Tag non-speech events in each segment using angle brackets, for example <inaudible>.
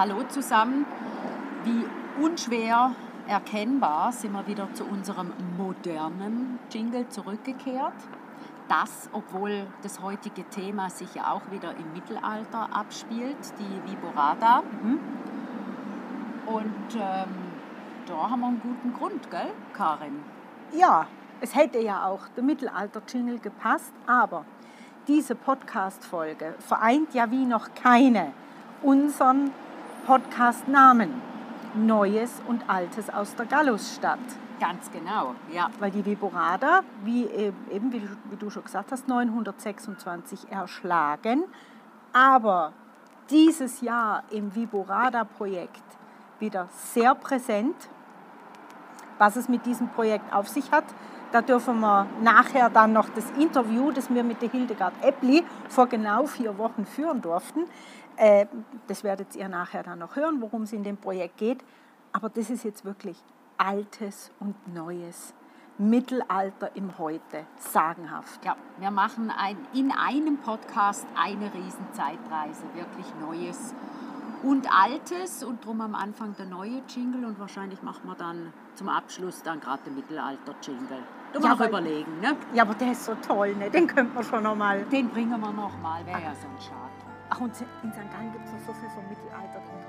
Hallo zusammen. Wie unschwer erkennbar sind wir wieder zu unserem modernen Jingle zurückgekehrt. Das, obwohl das heutige Thema sich ja auch wieder im Mittelalter abspielt, die Viborada. Mhm. Und ähm, da haben wir einen guten Grund, gell, Karin? Ja, es hätte ja auch der Mittelalter-Jingle gepasst, aber diese Podcast-Folge vereint ja wie noch keine unseren Podcast-Namen. Neues und Altes aus der Gallusstadt. Ganz genau, ja. Weil die Viborada, wie eben wie, wie du schon gesagt hast, 926 erschlagen, aber dieses Jahr im Viborada-Projekt wieder sehr präsent. Was es mit diesem Projekt auf sich hat, da dürfen wir nachher dann noch das Interview, das wir mit der Hildegard Eppli vor genau vier Wochen führen durften, äh, das werdet ihr nachher dann noch hören, worum es in dem Projekt geht. Aber das ist jetzt wirklich Altes und Neues. Mittelalter im Heute, sagenhaft. Ja, wir machen ein, in einem Podcast eine Riesenzeitreise, wirklich Neues und Altes und drum am Anfang der neue Jingle und wahrscheinlich machen wir dann zum Abschluss dann gerade den Mittelalter-Jingle. Da ja, noch überlegen, ne? Ja, aber der ist so toll, ne? Den könnten wir schon noch mal. Den bringen wir noch mal, wäre ja so ein Schade. Ach, und in St. Gallen gibt es noch so viel vom Mittelalter drin.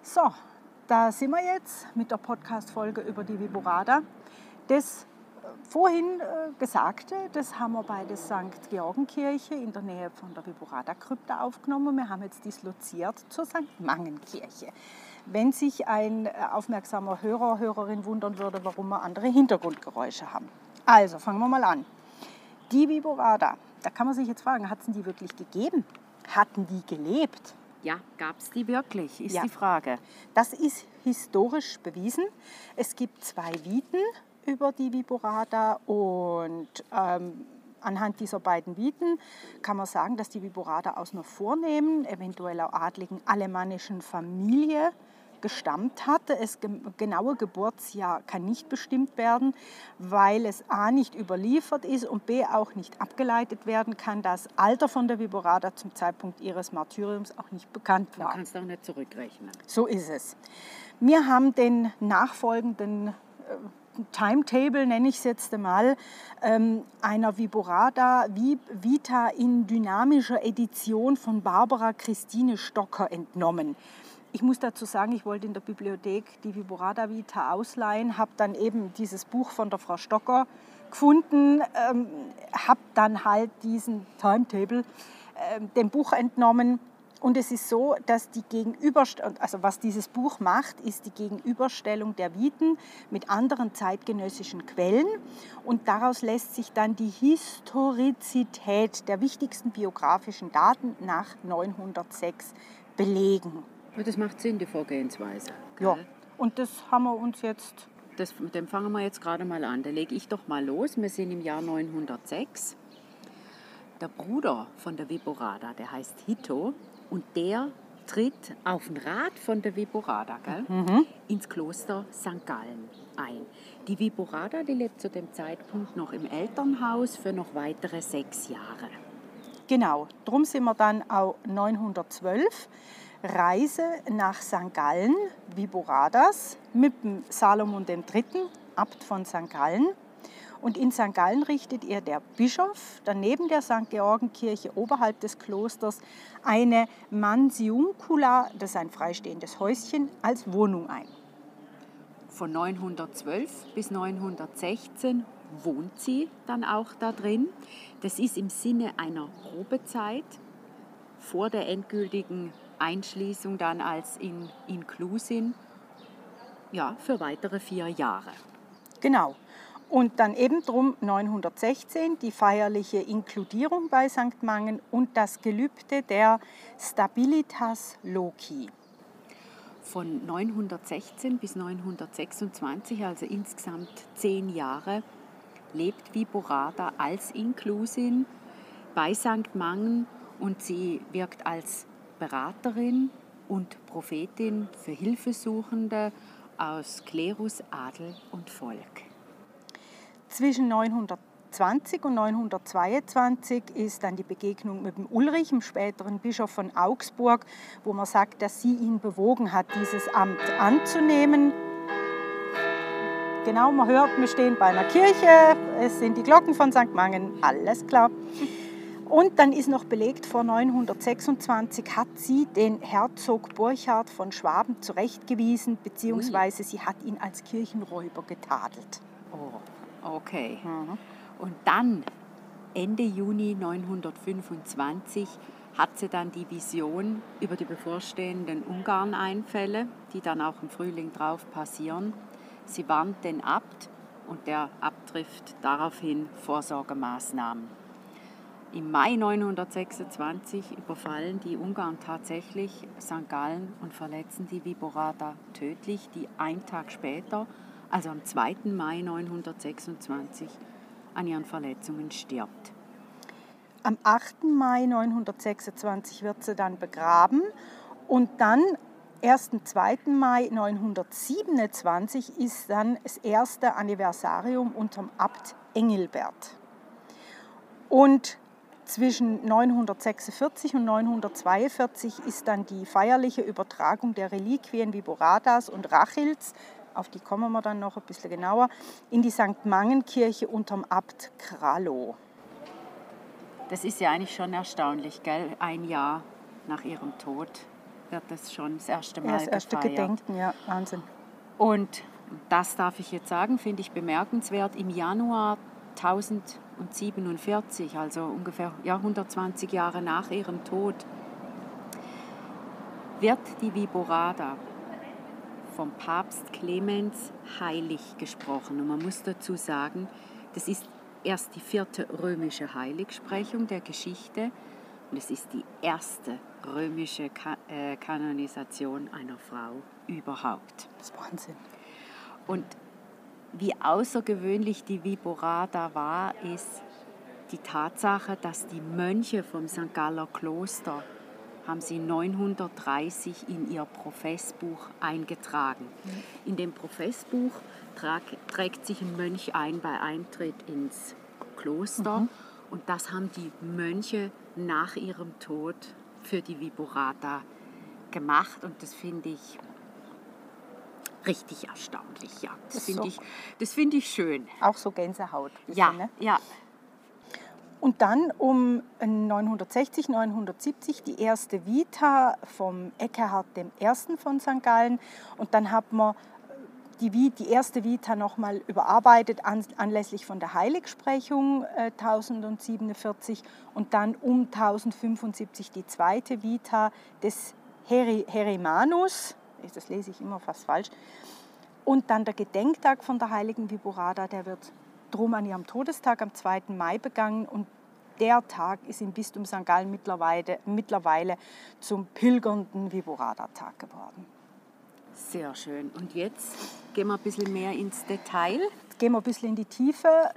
So, da sind wir jetzt mit der Podcast-Folge über die Viborada. Das äh, vorhin äh, Gesagte, das haben wir bei der St. Georgenkirche in der Nähe von der Viborada-Krypta aufgenommen. Wir haben jetzt disloziert zur St. Mangenkirche wenn sich ein äh, aufmerksamer Hörer, Hörerin wundern würde, warum wir andere Hintergrundgeräusche haben. Also, fangen wir mal an. Die Viborada, da kann man sich jetzt fragen, hat es die wirklich gegeben? Hatten die gelebt? Ja, gab es die wirklich, ist ja. die Frage. Das ist historisch bewiesen. Es gibt zwei Viten über die Viborada und ähm, anhand dieser beiden Viten kann man sagen, dass die Viborada aus einer vornehmen, eventuell auch adligen alemannischen Familie gestammt hat. Das genaue Geburtsjahr kann nicht bestimmt werden, weil es a. nicht überliefert ist und b. auch nicht abgeleitet werden kann, da das Alter von der Viborada zum Zeitpunkt ihres Martyriums auch nicht bekannt war. Du kannst auch nicht zurückrechnen. So ist es. Wir haben den nachfolgenden äh, Timetable, nenne ich es jetzt einmal, ähm, einer Viborada Vita in dynamischer Edition von Barbara Christine Stocker entnommen. Ich muss dazu sagen, ich wollte in der Bibliothek die Viborada Vita ausleihen, habe dann eben dieses Buch von der Frau Stocker gefunden, ähm, habe dann halt diesen Timetable äh, dem Buch entnommen. Und es ist so, dass die Gegenüberstellung, also was dieses Buch macht, ist die Gegenüberstellung der Viten mit anderen zeitgenössischen Quellen. Und daraus lässt sich dann die Historizität der wichtigsten biografischen Daten nach 906 belegen. Das macht Sinn, die Vorgehensweise. Ja, und das haben wir uns jetzt. Das, mit dem fangen wir jetzt gerade mal an. Da lege ich doch mal los. Wir sind im Jahr 906. Der Bruder von der Viborada, der heißt Hito, und der tritt auf den Rat von der Viborada gell, mhm. ins Kloster St. Gallen ein. Die Viborada die lebt zu dem Zeitpunkt noch im Elternhaus für noch weitere sechs Jahre. Genau, darum sind wir dann auch 912 Reise nach St. Gallen, Viboradas, mit dem Salomon III., Abt von St. Gallen. Und in St. Gallen richtet ihr der Bischof daneben der St. Georgenkirche oberhalb des Klosters eine Mansiuncula, das ist ein freistehendes Häuschen, als Wohnung ein. Von 912 bis 916 wohnt sie dann auch da drin. Das ist im Sinne einer Probezeit vor der endgültigen Einschließung dann als in Inklusin ja, für weitere vier Jahre. Genau. Und dann eben drum 916 die feierliche Inkludierung bei St. Mangen und das Gelübde der Stabilitas Loci. Von 916 bis 926, also insgesamt zehn Jahre, lebt Viborada als Inklusin bei St. Mangen und sie wirkt als Beraterin und Prophetin für Hilfesuchende aus Klerus, Adel und Volk. Zwischen 920 und 922 ist dann die Begegnung mit dem Ulrich, dem späteren Bischof von Augsburg, wo man sagt, dass sie ihn bewogen hat, dieses Amt anzunehmen. Genau, man hört, wir stehen bei einer Kirche, es sind die Glocken von St. Mangen, alles klar. Und dann ist noch belegt, vor 926 hat sie den Herzog Burchard von Schwaben zurechtgewiesen, beziehungsweise sie hat ihn als Kirchenräuber getadelt. Oh, okay. Mhm. Und dann, Ende Juni 925, hat sie dann die Vision über die bevorstehenden Ungarneinfälle, die dann auch im Frühling drauf passieren. Sie warnt den Abt und der Abt trifft daraufhin Vorsorgemaßnahmen. Im Mai 926 überfallen die Ungarn tatsächlich St. Gallen und verletzen die Viborada tödlich, die einen Tag später, also am 2. Mai 926, an ihren Verletzungen stirbt. Am 8. Mai 926 wird sie dann begraben und dann erst am 2. Mai 927 ist dann das erste Anniversarium unterm Abt Engelbert. Und zwischen 946 und 942 ist dann die feierliche Übertragung der Reliquien Viboradas und Rachils, auf die kommen wir dann noch ein bisschen genauer, in die St. Mangenkirche unterm Abt Kralow. Das ist ja eigentlich schon erstaunlich, gell? Ein Jahr nach ihrem Tod wird das schon das erste Mal ja, das erste gefeiert. Gedenken, ja, Wahnsinn. Und das darf ich jetzt sagen, finde ich bemerkenswert. Im Januar 1047, also ungefähr ja, 120 Jahre nach ihrem Tod, wird die Viborada vom Papst Clemens heilig gesprochen. Und man muss dazu sagen, das ist erst die vierte römische Heiligsprechung der Geschichte und es ist die erste römische äh, Kanonisation einer Frau überhaupt. Das ist Wahnsinn. Und wie außergewöhnlich die Viborada war, ist die Tatsache, dass die Mönche vom St. Galler Kloster haben sie 930 in ihr Professbuch eingetragen. In dem Professbuch trägt sich ein Mönch ein bei Eintritt ins Kloster mhm. und das haben die Mönche nach ihrem Tod für die Viborata gemacht und das finde ich richtig erstaunlich, ja. Das, finde so. ich, find ich schön. Auch so Gänsehaut. Ja, ne? ja. Und dann um 960, 970 die erste Vita vom Eckehard I. von St. Gallen. Und dann hat man die, die erste Vita nochmal überarbeitet an, anlässlich von der Heiligsprechung äh, 1047 und dann um 1075 die zweite Vita des Heri, Herimanus das lese ich immer fast falsch. Und dann der Gedenktag von der heiligen Viborada, der wird drum an ihrem Todestag am 2. Mai begangen und der Tag ist im Bistum St. Gallen mittlerweile, mittlerweile zum pilgernden Viborada-Tag geworden. Sehr schön. Und jetzt gehen wir ein bisschen mehr ins Detail. Jetzt gehen wir ein bisschen in die Tiefe,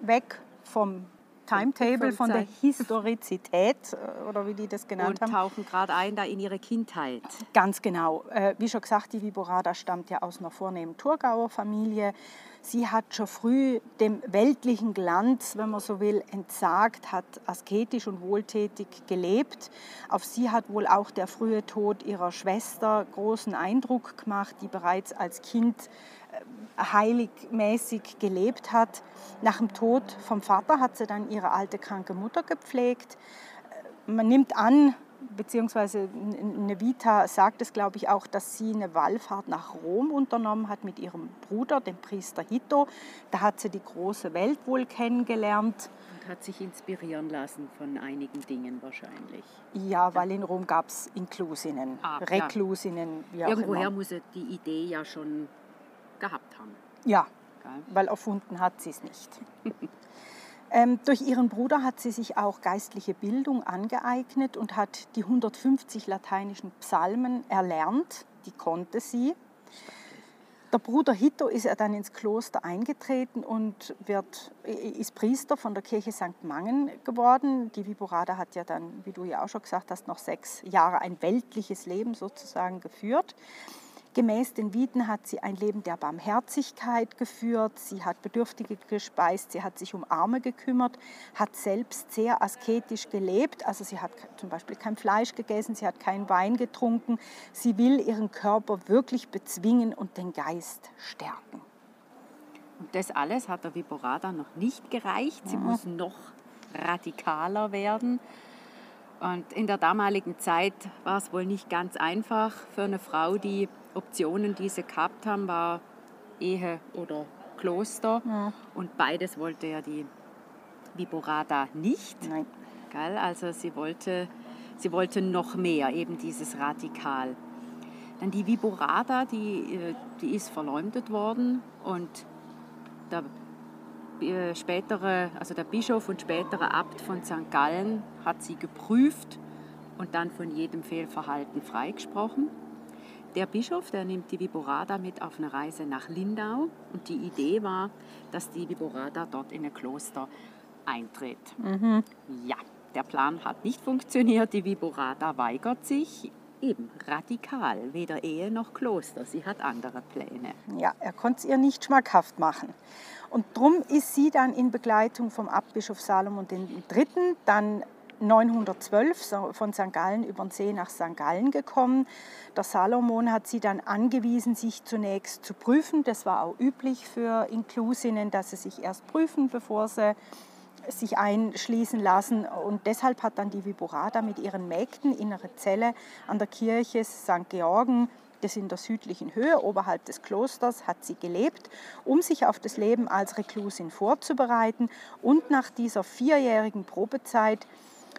weg vom Timetable von der Historizität äh, oder wie die das genannt und haben. Und tauchen gerade ein da in ihre Kindheit. Ganz genau. Äh, wie schon gesagt, die Viborada stammt ja aus einer vornehmen Thurgauer Familie. Sie hat schon früh dem weltlichen Glanz, wenn man so will, entsagt, hat asketisch und wohltätig gelebt. Auf sie hat wohl auch der frühe Tod ihrer Schwester großen Eindruck gemacht, die bereits als Kind heiligmäßig gelebt hat. Nach dem Tod vom Vater hat sie dann ihre alte kranke Mutter gepflegt. Man nimmt an, beziehungsweise eine Vita sagt es, glaube ich, auch, dass sie eine Wallfahrt nach Rom unternommen hat mit ihrem Bruder, dem Priester Hito. Da hat sie die große Welt wohl kennengelernt. Und hat sich inspirieren lassen von einigen Dingen wahrscheinlich. Ja, weil in Rom gab es Inklusinnen, ah, Reklusinnen, wie Irgendwoher muss die Idee ja schon gehabt haben. Ja, weil erfunden hat sie es nicht. <laughs> ähm, durch ihren Bruder hat sie sich auch geistliche Bildung angeeignet und hat die 150 lateinischen Psalmen erlernt. Die konnte sie. Der Bruder Hitto ist er dann ins Kloster eingetreten und wird, ist Priester von der Kirche St. Mangen geworden. Die Viborada hat ja dann, wie du ja auch schon gesagt hast, noch sechs Jahre ein weltliches Leben sozusagen geführt. Gemäß den Viten hat sie ein Leben der Barmherzigkeit geführt, sie hat Bedürftige gespeist, sie hat sich um Arme gekümmert, hat selbst sehr asketisch gelebt, also sie hat zum Beispiel kein Fleisch gegessen, sie hat keinen Wein getrunken, sie will ihren Körper wirklich bezwingen und den Geist stärken. Und das alles hat der Viborada noch nicht gereicht, sie mhm. muss noch radikaler werden. Und in der damaligen Zeit war es wohl nicht ganz einfach für eine Frau, die Optionen, die sie gehabt haben, war Ehe oder Kloster. Ja. Und beides wollte ja die Viborada nicht. Nein. Gell? Also sie wollte, sie wollte noch mehr, eben dieses Radikal. Dann die Viborada, die, äh, die ist verleumdet worden und der äh, spätere, also der Bischof und spätere Abt von St. Gallen hat sie geprüft und dann von jedem Fehlverhalten freigesprochen. Der Bischof, der nimmt die Viborada mit auf eine Reise nach Lindau und die Idee war, dass die Viborada dort in ein Kloster eintritt. Mhm. Ja, der Plan hat nicht funktioniert. Die Viborada weigert sich eben radikal, weder Ehe noch Kloster. Sie hat andere Pläne. Ja, er konnte es ihr nicht schmackhaft machen. Und darum ist sie dann in Begleitung vom Abbischof Salomon III. dann 912 von St. Gallen über den See nach St. Gallen gekommen. Der Salomon hat sie dann angewiesen, sich zunächst zu prüfen. Das war auch üblich für Inklusinnen, dass sie sich erst prüfen, bevor sie sich einschließen lassen. Und deshalb hat dann die Viborada mit ihren Mägden in einer Zelle an der Kirche St. Georgen das in der südlichen Höhe oberhalb des Klosters hat sie gelebt, um sich auf das Leben als Reklusin vorzubereiten. Und nach dieser vierjährigen Probezeit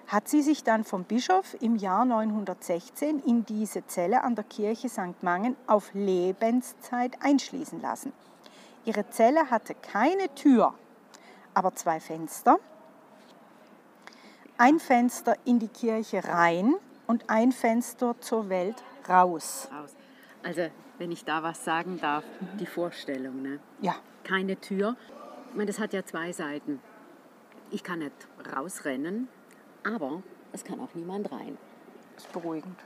hat sie sich dann vom Bischof im Jahr 916 in diese Zelle an der Kirche St. Mangen auf Lebenszeit einschließen lassen. Ihre Zelle hatte keine Tür, aber zwei Fenster. Ein Fenster in die Kirche rein und ein Fenster zur Welt raus. Also, wenn ich da was sagen darf, die Vorstellung. Ne? Ja. Keine Tür. Ich meine, das hat ja zwei Seiten. Ich kann nicht rausrennen, aber es kann auch niemand rein. Das ist beruhigend.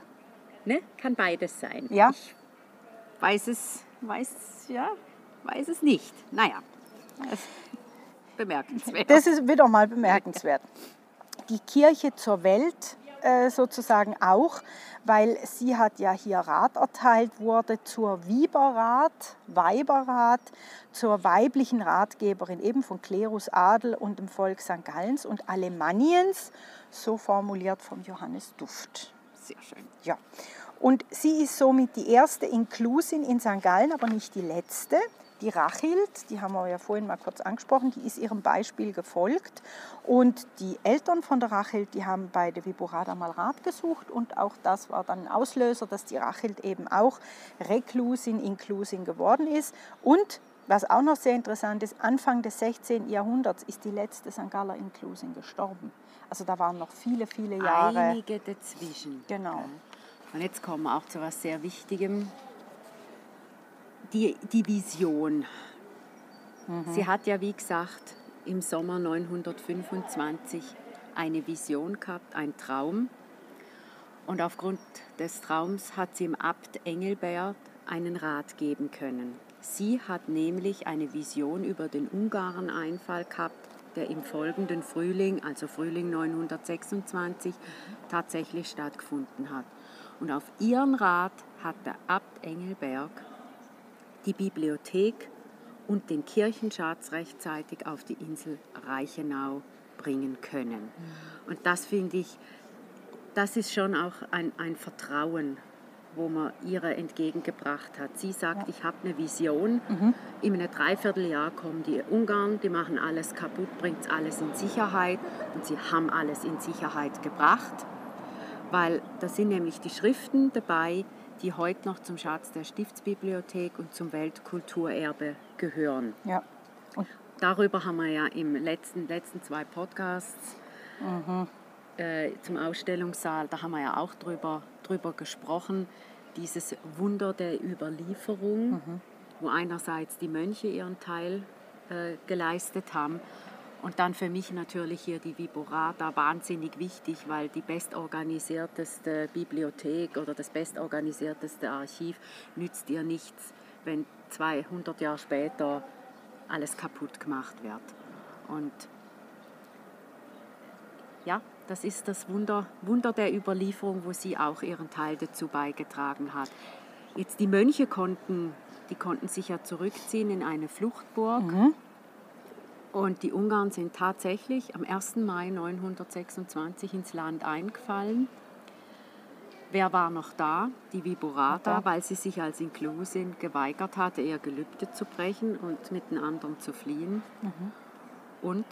Ne? Kann beides sein. Ja. Ich weiß es, weiß, ja, weiß es nicht. Naja, ist bemerkenswert. Das ist wieder mal bemerkenswert. Die Kirche zur Welt äh, sozusagen auch, weil sie hat ja hier Rat erteilt wurde zur Viberrat, Weiberrat, zur weiblichen Ratgeberin eben von Klerus Adel und dem Volk St. Gallens und Alemanniens, so formuliert vom Johannes Duft. Sehr schön. Ja. Und sie ist somit die erste Inklusin in St. Gallen, aber nicht die letzte. Die Rachild, die haben wir ja vorhin mal kurz angesprochen, die ist ihrem Beispiel gefolgt. Und die Eltern von der Rachild, die haben bei der Viborada mal Rat gesucht und auch das war dann ein Auslöser, dass die Rachild eben auch Reklusin, Inklusin geworden ist. Und was auch noch sehr interessant ist, Anfang des 16. Jahrhunderts ist die letzte St. Galler Inklusin gestorben. Also da waren noch viele, viele Jahre. Einige dazwischen. Genau. Und jetzt kommen wir auch zu etwas sehr Wichtigem die, die Vision. Mhm. Sie hat ja, wie gesagt, im Sommer 925 eine Vision gehabt, ein Traum. Und aufgrund des Traums hat sie im Abt Engelbert einen Rat geben können. Sie hat nämlich eine Vision über den Ungareneinfall gehabt, der im folgenden Frühling, also Frühling 926, tatsächlich stattgefunden hat. Und auf ihren Rat hat der Abt Engelberg die Bibliothek und den Kirchenschatz rechtzeitig auf die Insel Reichenau bringen können. Und das finde ich, das ist schon auch ein, ein Vertrauen, wo man ihre entgegengebracht hat. Sie sagt, ich habe eine Vision, mhm. in einem Dreivierteljahr kommen die Ungarn, die machen alles kaputt, bringt alles in Sicherheit und sie haben alles in Sicherheit gebracht, weil da sind nämlich die Schriften dabei, die heute noch zum Schatz der Stiftsbibliothek und zum Weltkulturerbe gehören. Ja. Und Darüber haben wir ja im letzten letzten zwei Podcasts Mhm. äh, zum Ausstellungssaal, da haben wir ja auch drüber, drüber gesprochen, dieses Wunder der Überlieferung, Mhm. wo einerseits die Mönche ihren Teil äh, geleistet haben und dann für mich natürlich hier die Viborata wahnsinnig wichtig, weil die bestorganisierteste Bibliothek oder das bestorganisierteste Archiv nützt ihr nichts, wenn 200 Jahre später alles kaputt gemacht wird. Und ja, das ist das Wunder, Wunder der Überlieferung, wo sie auch ihren Teil dazu beigetragen hat. Jetzt die Mönche konnten, die konnten sich ja zurückziehen in eine Fluchtburg. Und die Ungarn sind tatsächlich am 1. Mai 926 ins Land eingefallen. Wer war noch da? Die Viborata, weil sie sich als Inklusin geweigert hatte, ihr Gelübde zu brechen und mit den anderen zu fliehen. Und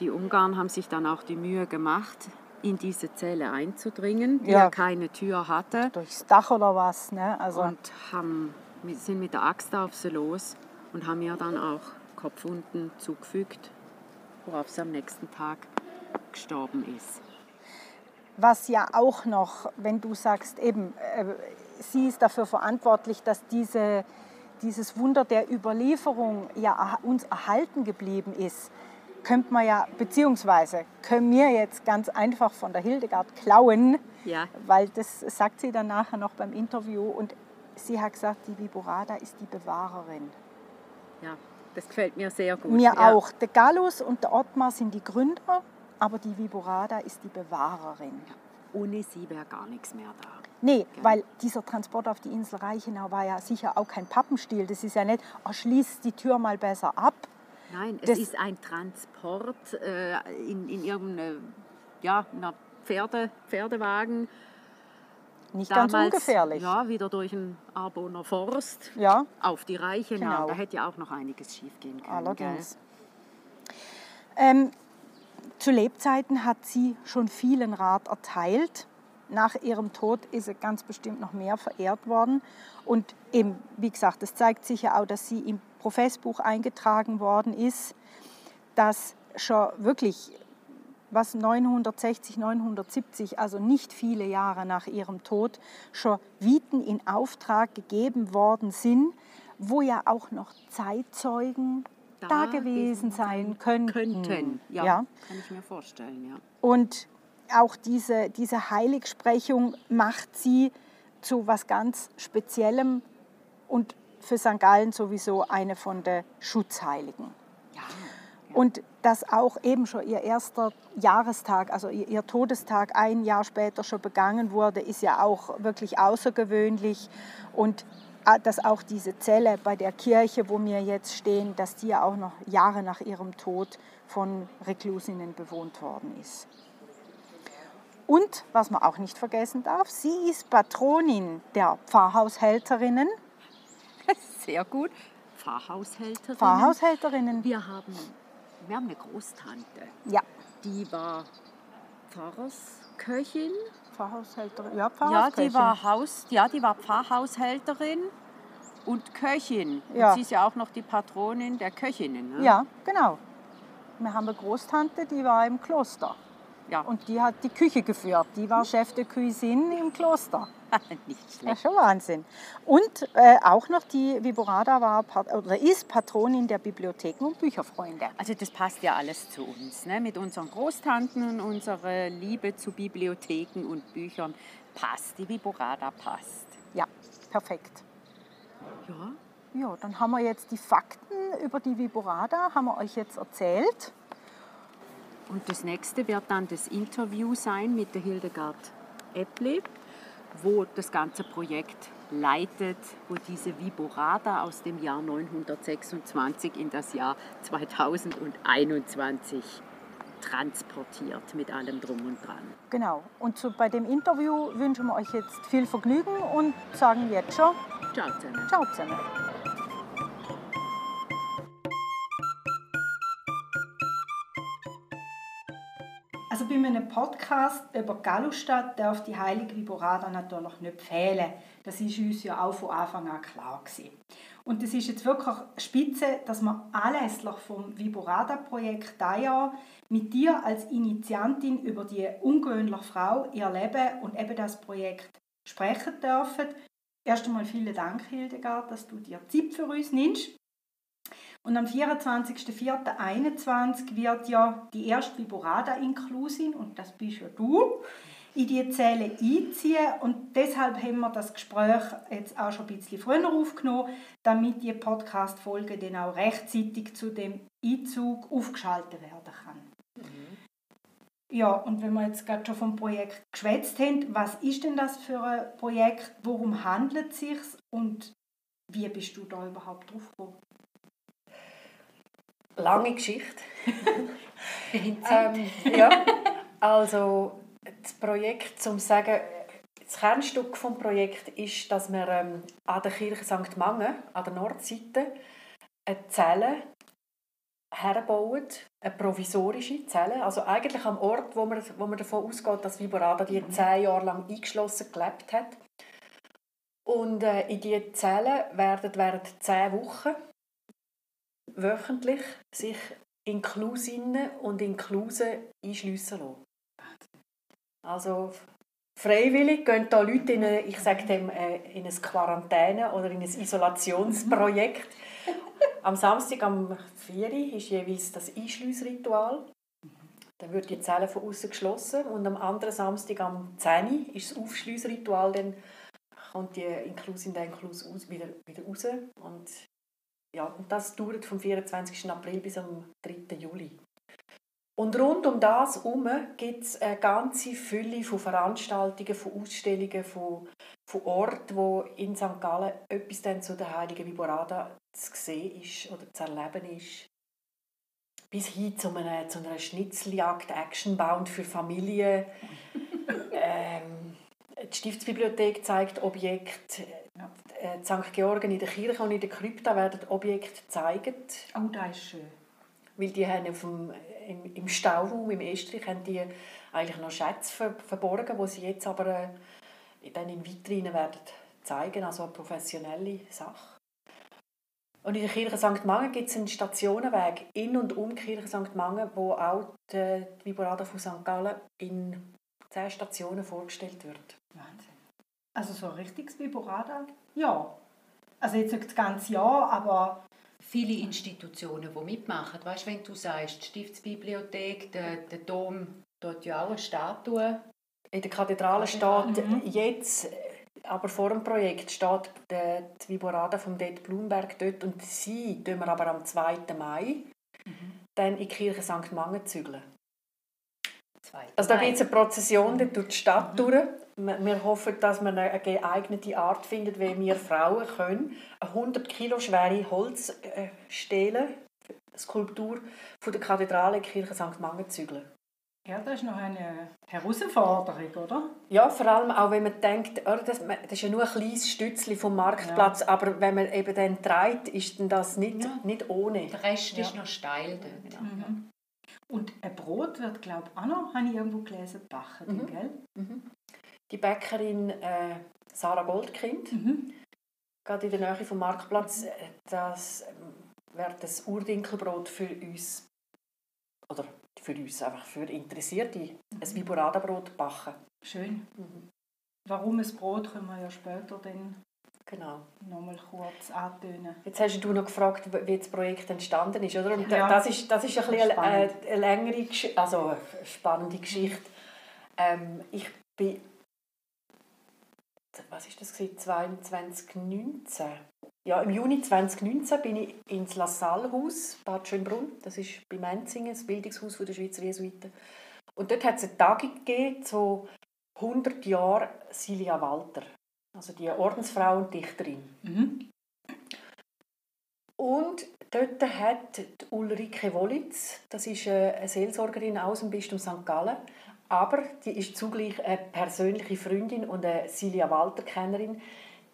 die Ungarn haben sich dann auch die Mühe gemacht, in diese Zelle einzudringen, die Ja. ja keine Tür hatte. Durchs Dach oder was, ne? Also, Und haben, sind mit der Axt auf sie los und haben ihr dann auch Kopfwunden zugefügt, worauf sie am nächsten Tag gestorben ist. was ja auch noch, wenn du sagst, eben, äh, sie ist dafür verantwortlich, dass diese, dieses Wunder der Überlieferung ja uns erhalten geblieben ist, könnte man ja, beziehungsweise können wir jetzt ganz einfach von der Hildegard klauen, Ja. weil das sagt sie dann nachher noch beim Interview und sie hat gesagt, die Viborada ist die Bewahrerin. Ja, das gefällt mir sehr gut. Mir ja. auch. Der Gallus und der Ottmar sind die Gründer, aber die Viborada ist die Bewahrerin. Ohne sie wäre gar nichts mehr da. Nee, weil dieser Transport auf die Insel Reichenau war ja sicher auch kein Pappenstiel. Das ist ja nicht, oh, schließ die Tür mal besser ab. Nein, es Das- ist ein Transport äh, in, in irgendeiner ja, Pferde, Pferdewagen. Nicht ganz Damals, ungefährlich. Ja, wieder durch den Arboner Forst Ja, auf die Reiche. Genau. Da hätte ja auch noch einiges schief gehen können. allerdings. Ähm, zu Lebzeiten hat sie schon vielen Rat erteilt. Nach ihrem Tod ist sie ganz bestimmt noch mehr verehrt worden. Und eben, wie gesagt, es zeigt sich ja auch, dass sie im Professbuch eingetragen worden ist, dass schon wirklich was 960, 970, also nicht viele Jahre nach ihrem Tod, schon Viten in Auftrag gegeben worden sind, wo ja auch noch Zeitzeugen da, Da gewesen sein könnten. Könnten, ja, Ja. Kann ich mir vorstellen, ja. Und auch diese, diese Heiligsprechung macht sie zu was ganz Speziellem und für St. Gallen sowieso eine von der Schutzheiligen. Und dass auch eben schon ihr erster Jahrestag, also ihr, ihr Todestag ein Jahr später schon begangen wurde, ist ja auch wirklich außergewöhnlich. Und äh, dass auch diese Zelle bei der Kirche, wo wir jetzt stehen, dass die ja auch noch Jahre nach ihrem Tod von Reklusinnen bewohnt worden ist. Und was man auch nicht vergessen darf, sie ist Patronin der Pfarrhaushälterinnen. <laughs> Sehr gut. Pfarrhaushälterin. Pfarrhaushälterinnen, Wir haben, wir haben eine Großtante, ja, die war Pfarrersköchin. Pfarrhaushälterin, ja, Ja, Pfarrersköchin. die war Haus, ja, die war Pfarrhaushälterin und Köchin. Ja. Und sie ist ja auch noch die Patronin der Köchinnen. Ne? Ja, genau. Wir haben eine Großtante, die war im Kloster. Ja. Und die hat die Küche geführt. Die war Chef de Cuisine im Kloster. <laughs> nicht Ja, schlecht. schon Wahnsinn. Und äh, auch noch die Viborada war oder ist Patronin der Bibliotheken und Bücherfreunde. Also das passt ja alles zu uns. Ne? Mit unseren Großtanten und unserer Liebe zu Bibliotheken und Büchern passt. Die Viborada passt. Ja, perfekt. Ja, Ja, dann haben wir jetzt die Fakten über die Viborada, haben wir euch jetzt erzählt. Und das nächste wird dann das Interview sein mit der Hildegard Eppli, wo das ganze Projekt leitet, wo diese Viborada aus dem Jahr 926 in das Jahr 2021 transportiert mit allem drum und dran. Genau. Und so bei dem Interview wünschen wir euch jetzt viel Vergnügen und sagen jetzt schon Ciao zusammen. Ciao zusammen. Bei einem Podcast über Gallustadt darf die heilige Viborada natürlich nicht fehlen. Das ist uns ja auch von Anfang an klar gewesen. Und es ist jetzt wirklich spitze, dass wir anlässlich vom Viborada-Projekt dieses mit dir als Initiantin über die ungewöhnliche Frau, ihr Leben und eben das Projekt sprechen dürfen. Erst einmal vielen Dank, Hildegard, dass du dir Zeit für uns nimmst. Und am 24.04.2021 wird ja die erste Viborada-Inklusin, und das bist ja du, in die Zelle einziehen. Und deshalb haben wir das Gespräch jetzt auch schon ein bisschen früher aufgenommen, damit die Podcast-Folge dann auch rechtzeitig zu dem Einzug aufgeschaltet werden kann. Mhm. Ja, und wenn wir jetzt gerade schon vom Projekt geschwätzt haben, was ist denn das für ein Projekt? Worum handelt es sich und wie bist du da überhaupt drauf gekommen? Lange Geschichte. ähm, ja, also das Projekt, zum sagen, das Kernstück des Projekts ist, dass wir ähm, an der Kirche St. Mangen, an der Nordseite, eine Zelle herbauen, eine provisorische Zelle, also eigentlich am Ort, wo man, wo man davon ausgeht, dass Viborada die mhm. zehn Jahre lang eingeschlossen gelebt hat. Und äh, in diese Zelle werden während zehn Wochen wöchentlich sich Inklusinnen und Inklusen einschliessen lassen. Also freiwillig gehen da Leute in, eine, ich sage dem, äh, in eine Quarantäne oder in ein Isolationsprojekt. am Samstag am 4 Uhr ist jeweils das Einschliessritual. Dann wird die Zelle von außen geschlossen und am anderen Samstag am 10 Uhr ist das Aufschliessritual. Dann kommt die Inklusin der Inklus wieder, wieder raus und ja, und das dauert vom 24. April bis am 3. Juli. Und rund um das herum gibt es eine ganze Fülle von Veranstaltungen, von Ausstellungen, von, von Orten, wo in St. Gallen etwas dann zu der heiligen Viborada zu sehen ist oder zu erleben ist. Bis hin zu einer, zu einer Schnitzeljagd, Actionbound für Familien. <laughs> ähm, die Stiftsbibliothek zeigt Objekte äh, St. Georgen in der Kirche und in der Krypta werden Objekte gezeigt. Oh, das ist schön. Weil die haben auf dem, im, im Stauraum im Estrich haben die eigentlich noch Schätze ver, verborgen, die sie jetzt aber äh, dann in Vitrinen werden zeigen, also eine professionelle Sache. Und in der Kirche St. Mangen gibt es einen Stationenweg in und um die Kirche St. Mangen, wo auch die, die Viborada von St. Gallen in zehn Stationen vorgestellt wird. Wahnsinn. Also so ein richtiges Viborada? Ja. Also jetzt nicht das ganze Jahr, aber... Viele Institutionen, die mitmachen. Weißt, wenn du sagst, die Stiftsbibliothek, der, der Dom, dort ja auch eine Statue. In der Kathedrale steht mhm. jetzt, aber vor dem Projekt steht die Viborada von Dett Blumberg dort und sie tun wir aber am 2. Mai mhm. dann in die Kirche St. Mangen zügeln. Also da gibt es eine Prozession durch die Stadt mhm. durch wir hoffen, dass man eine geeignete Art findet, wie wir Frauen können. Eine 100 Kilo schwere Holzstele, Skulptur von der Kathedrale Kirche St. Mangen zügeln. Ja, das ist noch eine Herausforderung, oder? Ja, vor allem auch, wenn man denkt, oh, das, ist ja nur ein kleines Stützchen vom Marktplatz, ja. aber wenn man eben dann treibt, ist das nicht, ja. nicht ohne. Der Rest ja. ist noch steil dort. Mhm. Und ein Brot wird, glaube ich, auch noch, habe ich irgendwo gelesen, gebacken, mhm. gell? Mhm die Bäckerin äh, Sarah Goldkind, mhm. gerade in der Nähe vom Marktplatz. Äh, das äh, wäre das Urdinkelbrot für uns, oder für uns, einfach für Interessierte, mhm. ein Viborada-Brot backen. Schön. Mhm. Warum ein Brot, können wir ja später dann genau. nochmal kurz antönen. Jetzt hast du noch gefragt, wie das Projekt entstanden ist, oder? Und ja, das ist, das ist ein bisschen eine, eine, längere, also eine spannende Geschichte. Ähm, ich bin was ist das 2019? Ja, im Juni 2019 bin ich ins La Salle-Haus, Bad Schönbrunn, das ist bei Menzingen, das Bildungshaus der Schweizer Jesuiten. Und dort hat es eine Tagung gegeben zu 100 Jahren Silja Walter, also die Ordensfrau und Dichterin. Mhm. Und dort hat Ulrike Wollitz, das ist eine Seelsorgerin aus dem Bistum St. Gallen, aber die ist zugleich eine persönliche Freundin und eine Silja Walter Kennerin.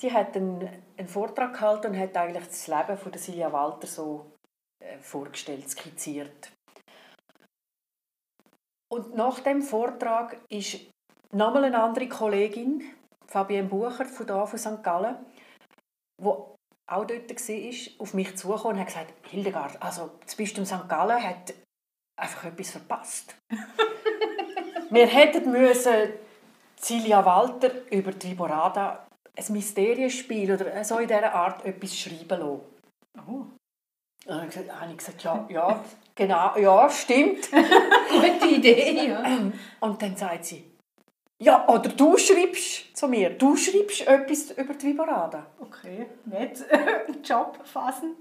Die hat einen, einen Vortrag gehalten und hat eigentlich das Leben von der Silja Walter so äh, vorgestellt, skizziert. Und nach dem Vortrag ist nochmal eine andere Kollegin, Fabienne Bucher von hier von St. Gallen, die auch dort war, auf mich zugekommen und hat gesagt, Hildegard, also das Bistum St. Gallen hat einfach etwas verpasst. <laughs> Wir hätten müssen Cilia Walter über die Viborada ein Mysterienspiel oder so in dieser Art etwas schreiben lassen. Oh. Dann habe ich gesagt, ja, ja, genau, ja, stimmt. <laughs> Gute Idee, ja. Und dann sagt sie, ja, oder du schreibst zu mir, du schreibst etwas über die Viborada. Okay, nett. <laughs> Job fassen.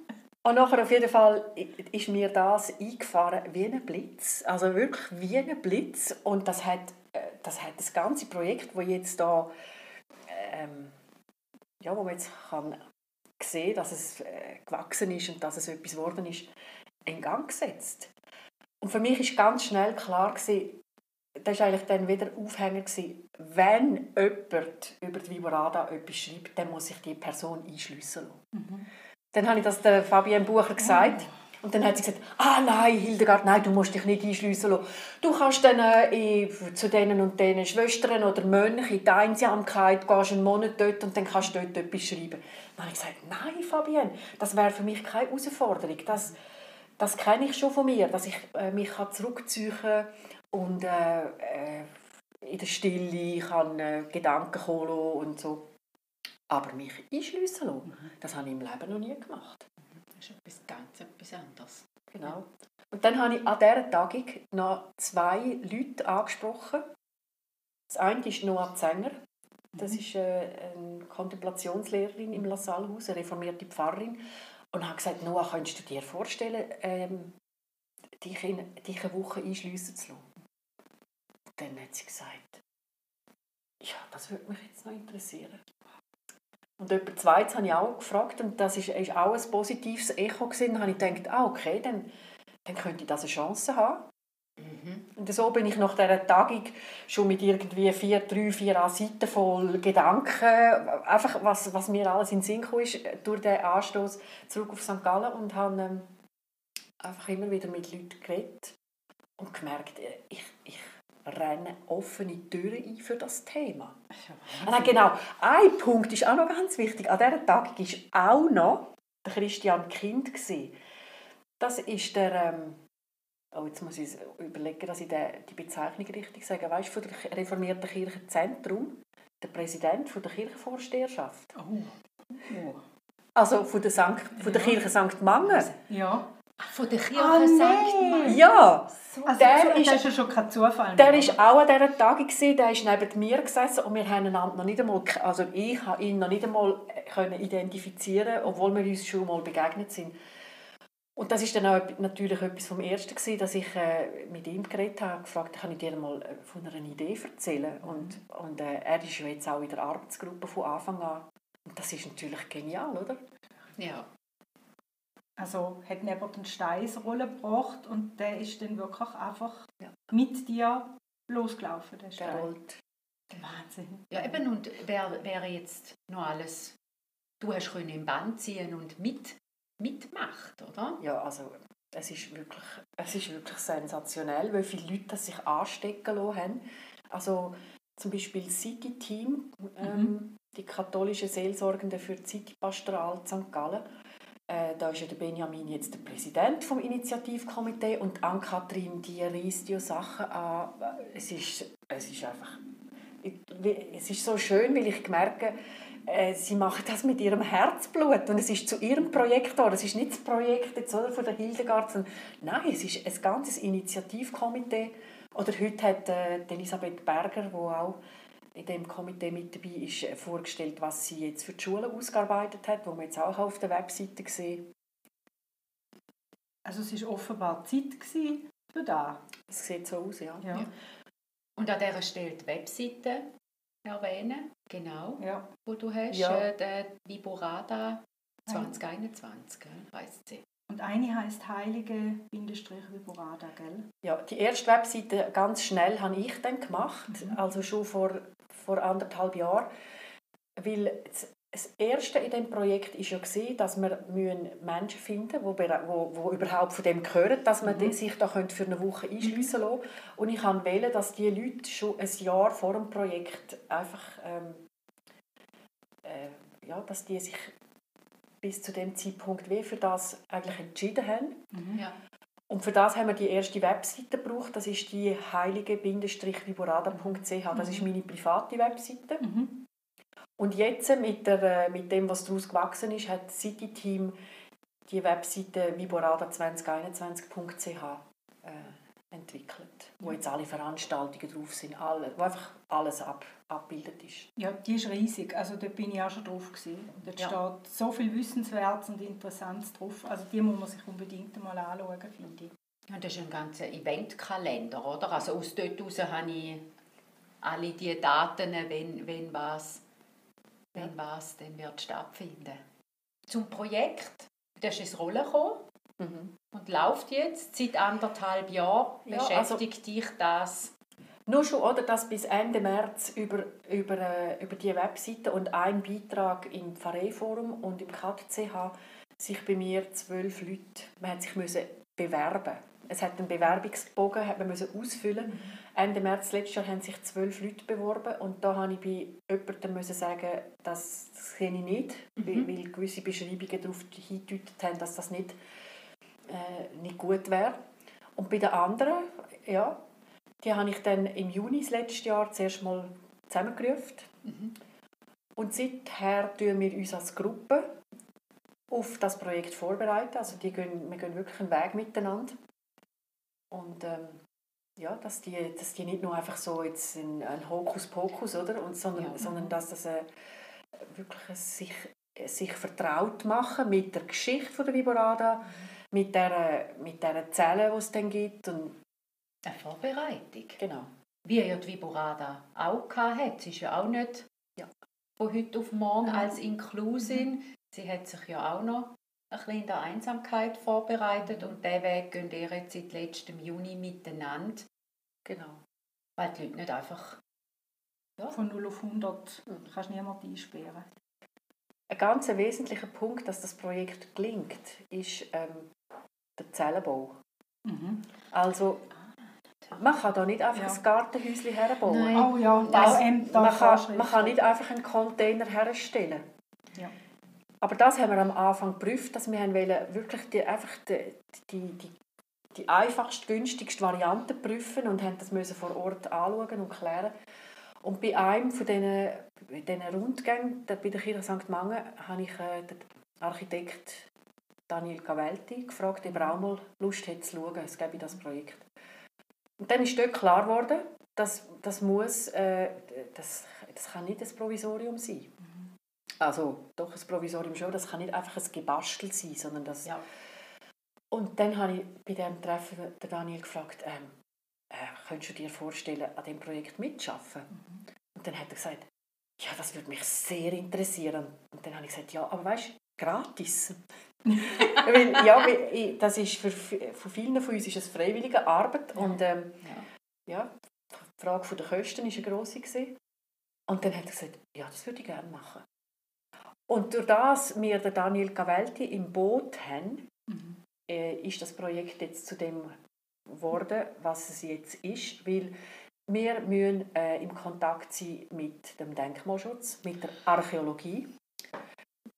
Und nachher auf jeden Fall ist mir das eingefahren wie ein Blitz. Also wirklich wie ein Blitz. Und das hat äh, das, hat das ganze Projekt, das jetzt da ähm, ja, wo man jetzt kann sehen, dass es äh, gewachsen ist und dass es etwas geworden ist, in Gang gesetzt. Und für mich ist ganz schnell klar gewesen, das war eigentlich dann wieder Aufhänger gewesen, wenn jemand über die Viborada etwas schreibt, dann muss sich die Person einschliessen lassen. Mhm. Dann habe ich das der Fabienne Bucher gesagt. Oh. Und dann hat sie gesagt, ah nein, Hildegard, nein, du musst dich nicht einschliessen lassen. Du kannst dann äh, zu denen und denen Schwestern oder Mönchen in die Einsamkeit, gehst einen Monat dort und dann kannst du dort etwas schreiben. Dann habe ich gesagt, nein, Fabienne, das wäre für mich keine Herausforderung. Das, das kenne ich schon von mir, dass ich äh, mich zurückziehen kann und äh, äh, in der Stille kann äh, Gedanken kommen und so. Aber mich einschliessen lassen, mhm. das habe ich im Leben noch nie gemacht. Das ist etwas ganz etwas anderes. Genau. Und dann habe ich an dieser Tagung noch zwei Leute angesprochen. Das eine ist Noah Zenger. Das mhm. ist äh, eine Kontemplationslehrerin im LaSalle-Haus, eine reformierte Pfarrerin. Und habe gesagt, Noah, könntest du dir vorstellen, ähm, dich, in, dich eine Woche einschliessen zu lassen? dann hat sie gesagt, ja, das würde mich jetzt noch interessieren. Und etwa zweites habe ich auch gefragt und das ist auch ein positives Echo gewesen. Dann habe ich gedacht, ah, okay, dann, dann könnte ich das eine Chance haben. Mhm. Und so bin ich nach dieser Tagung schon mit irgendwie vier, drei, vier Seiten voll Gedanken, einfach was, was mir alles in den Sinn kam, ist, durch den Anstoß zurück auf St. Gallen und habe ähm, einfach immer wieder mit Leuten geredet und gemerkt, ich, ich rennen offene Türen ein für das Thema. Ja, genau, ein Punkt ist auch noch ganz wichtig. An dieser Tagung war auch noch der Christian Kind. Das ist der, ähm, oh, jetzt muss ich überlegen, dass ich die Bezeichnung richtig sage, weißt du, von der reformierten Kirchenzentrum, der Präsident von der Kirchenvorsteherschaft. Oh. Oh. Also von der, Sankt, von der Kirche St. Mangen. Ja. Von der Kirche ah, nee. Ja. Also, der ist, ist ja schon kein Zufall. Der war auch an dieser Tagung, der ist neben mir gesessen und wir haben einander noch nicht einmal, also ich habe ihn noch nicht einmal äh, können identifizieren obwohl wir uns schon mal begegnet sind. Und das ist dann auch natürlich etwas vom Ersten gewesen, dass ich äh, mit ihm geredet habe, gefragt, kann ich dir mal äh, von einer Idee erzählen? Und, und äh, er ist ja jetzt auch in der Arbeitsgruppe von Anfang an. Und das ist natürlich genial, oder? Ja, also hat neben den Steinsrolle gebracht und der ist dann wirklich einfach ja. mit dir losgelaufen, der Stein. Wahnsinn. Ja, eben, und wer wäre jetzt noch alles, du hast können im Band ziehen und mit, mitmacht, oder? Ja, also es ist wirklich, es ist wirklich sensationell, wie viele Leute sich anstecken lassen haben. Also zum Beispiel City Team, ähm, mhm. die katholische Seelsorgende für die City Pastoral St. Gallen, äh, da ist ja der Benjamin jetzt der Präsident vom Initiativkomitee und Ann-Kathrin, die reißt ja Sachen an. Es ist, es ist einfach... Es ist so schön, weil ich merke, äh, sie macht das mit ihrem Herzblut und es ist zu ihrem Projekt da. Es ist nicht das Projekt jetzt, oder, von der Hildegard, nein, es ist ein ganzes Initiativkomitee. Oder heute hat äh, Elisabeth Berger, die auch in dem Komitee mit dabei ist, äh, vorgestellt, was sie jetzt für die Schulen ausgearbeitet hat, wo man jetzt auch auf der Webseite sehen. Also es war offenbar Zeit für das. Es sieht so aus, ja. ja. Und an dieser Stelle die Webseite erwähnen, genau, ja. wo du hast, ja. äh, der Viborada 2021 heisst sie. Und eine heißt Heilige-Viborada, gell? Ja, die erste Webseite ganz schnell habe ich dann gemacht, mhm. also schon vor, vor anderthalb Jahren, weil das Erste in diesem Projekt war ja, dass wir Menschen finden müssen, die, die, die überhaupt von dem hören, dass man mhm. sich da für eine Woche einschliessen mhm. lassen Und ich wollte, dass die Leute schon ein Jahr vor dem Projekt einfach, ähm, äh, ja, dass die sich bis zu dem Zeitpunkt wie für das eigentlich entschieden haben. Mhm. Ja. Und für das haben wir die erste Webseite gebraucht. Das ist die heilige-viborada.ch. Das ist mhm. meine private Webseite. Mhm. Und jetzt mit, der, mit dem, was daraus gewachsen ist, hat das City-Team die Webseite viborada2021.ch äh, entwickelt, wo jetzt alle Veranstaltungen drauf sind, alle, wo einfach alles ab, abgebildet ist. Ja, die ist riesig. Also dort bin ich auch schon drauf gewesen. Dort ja. steht so viel Wissenswertes und Interessantes drauf. Also die muss man sich unbedingt mal anschauen, finde ich. Ja, das ist ein ganzer Eventkalender, oder? Also aus dort heraus habe ich alle die Daten, wenn, wenn was wenn was dann wird stattfinden. Zum Projekt, das ist ins Rollen gekommen mhm. und läuft jetzt seit anderthalb Jahren. Ja, beschäftigt also, dich das? Nur schon, oder, dass bis Ende März über, über, äh, über die Webseite und ein Beitrag im Pfarreiforum und im KTCH sich bei mir zwölf Leute, man hat sich müssen bewerben es hat einen Bewerbungsbogen hat man müssen ausfüllen. Mhm. Ende März letztes Jahr haben sich zwölf Leute beworben und da habe ich bei jemandem müssen sagen, das, sehe ich nicht, mhm. weil, weil, gewisse Beschreibungen darauf hingedeutet haben, dass das nicht, äh, nicht gut wäre. Und bei den anderen, ja, die habe ich dann im Juni letztes Jahr zuerst mal zusammengerufen. Mhm. Und seither tun wir uns als Gruppe auf das Projekt vorbereiten. Also die gehen, wir gehen wirklich einen Weg miteinander. Und ähm, ja, dass die, dass die nicht nur einfach so jetzt ein, ein Hokuspokus, oder? Und, sondern, ja. sondern dass das äh, wirklich sich, sich vertraut machen mit der Geschichte von der Viborada, mhm. Mit der, mit der Zelle, die es dann gibt. Und eine Vorbereitung. Genau. Wie ja die Viborada auch hatte. Sie ist ja auch nicht ja. von heute auf morgen mhm. als Inklusin. Mhm. Sie hat sich ja auch noch ein bisschen in der Einsamkeit vorbereitet und diesen Weg gehen ihr jetzt seit letztem Juni miteinander. Genau. Weil die Leute nicht einfach... Ja. Von 0 auf 100 mhm. kannst du niemanden einsperren. Ein ganz wesentlicher Punkt, dass das Projekt gelingt, ist ähm, der Zellenbau. Mhm. Also man kann da nicht einfach ja. ein Gartenhäuschen herbauen. Nein. Oh ja, das, das man, kann, man kann nicht einfach einen Container herstellen. Ja. Aber das haben wir am Anfang geprüft, dass wir wollen wirklich die, einfach die, die, die, die einfachste, günstigste Variante prüfen und haben das müssen vor Ort anschauen und klären. Und bei einem von diesen, diesen Rundgängen, bei der Kirche St. Mange, habe ich äh, den Architekt Daniel Cavelti gefragt, ob er auch mal Lust hat zu schauen. Es gäbe das Projekt. Und dann ist dort klar geworden, dass das muss, äh, das, das kann nicht das Provisorium sein. Also doch ein Provisorium schon, das kann nicht einfach ein Gebastel sein, sondern das... Ja. Und dann habe ich bei diesem Treffen den Daniel gefragt, ähm, äh, könntest du dir vorstellen, an diesem Projekt mitzuarbeiten? Mhm. Und dann hat er gesagt, ja, das würde mich sehr interessieren. Und dann habe ich gesagt, ja, aber weißt du, gratis. Weil, ja, weil, das ist für, für viele von uns ist es freiwillige Arbeit und ähm, ja. ja. die Frage der Kosten war eine grosse. Und dann hat er gesagt, ja, das würde ich gerne machen. Und durch das wir den Daniel Cavelti im Boot haben, mhm. äh, ist das Projekt jetzt zu dem geworden, was es jetzt ist, weil wir müssen äh, im Kontakt sein mit dem Denkmalschutz, mit der Archäologie,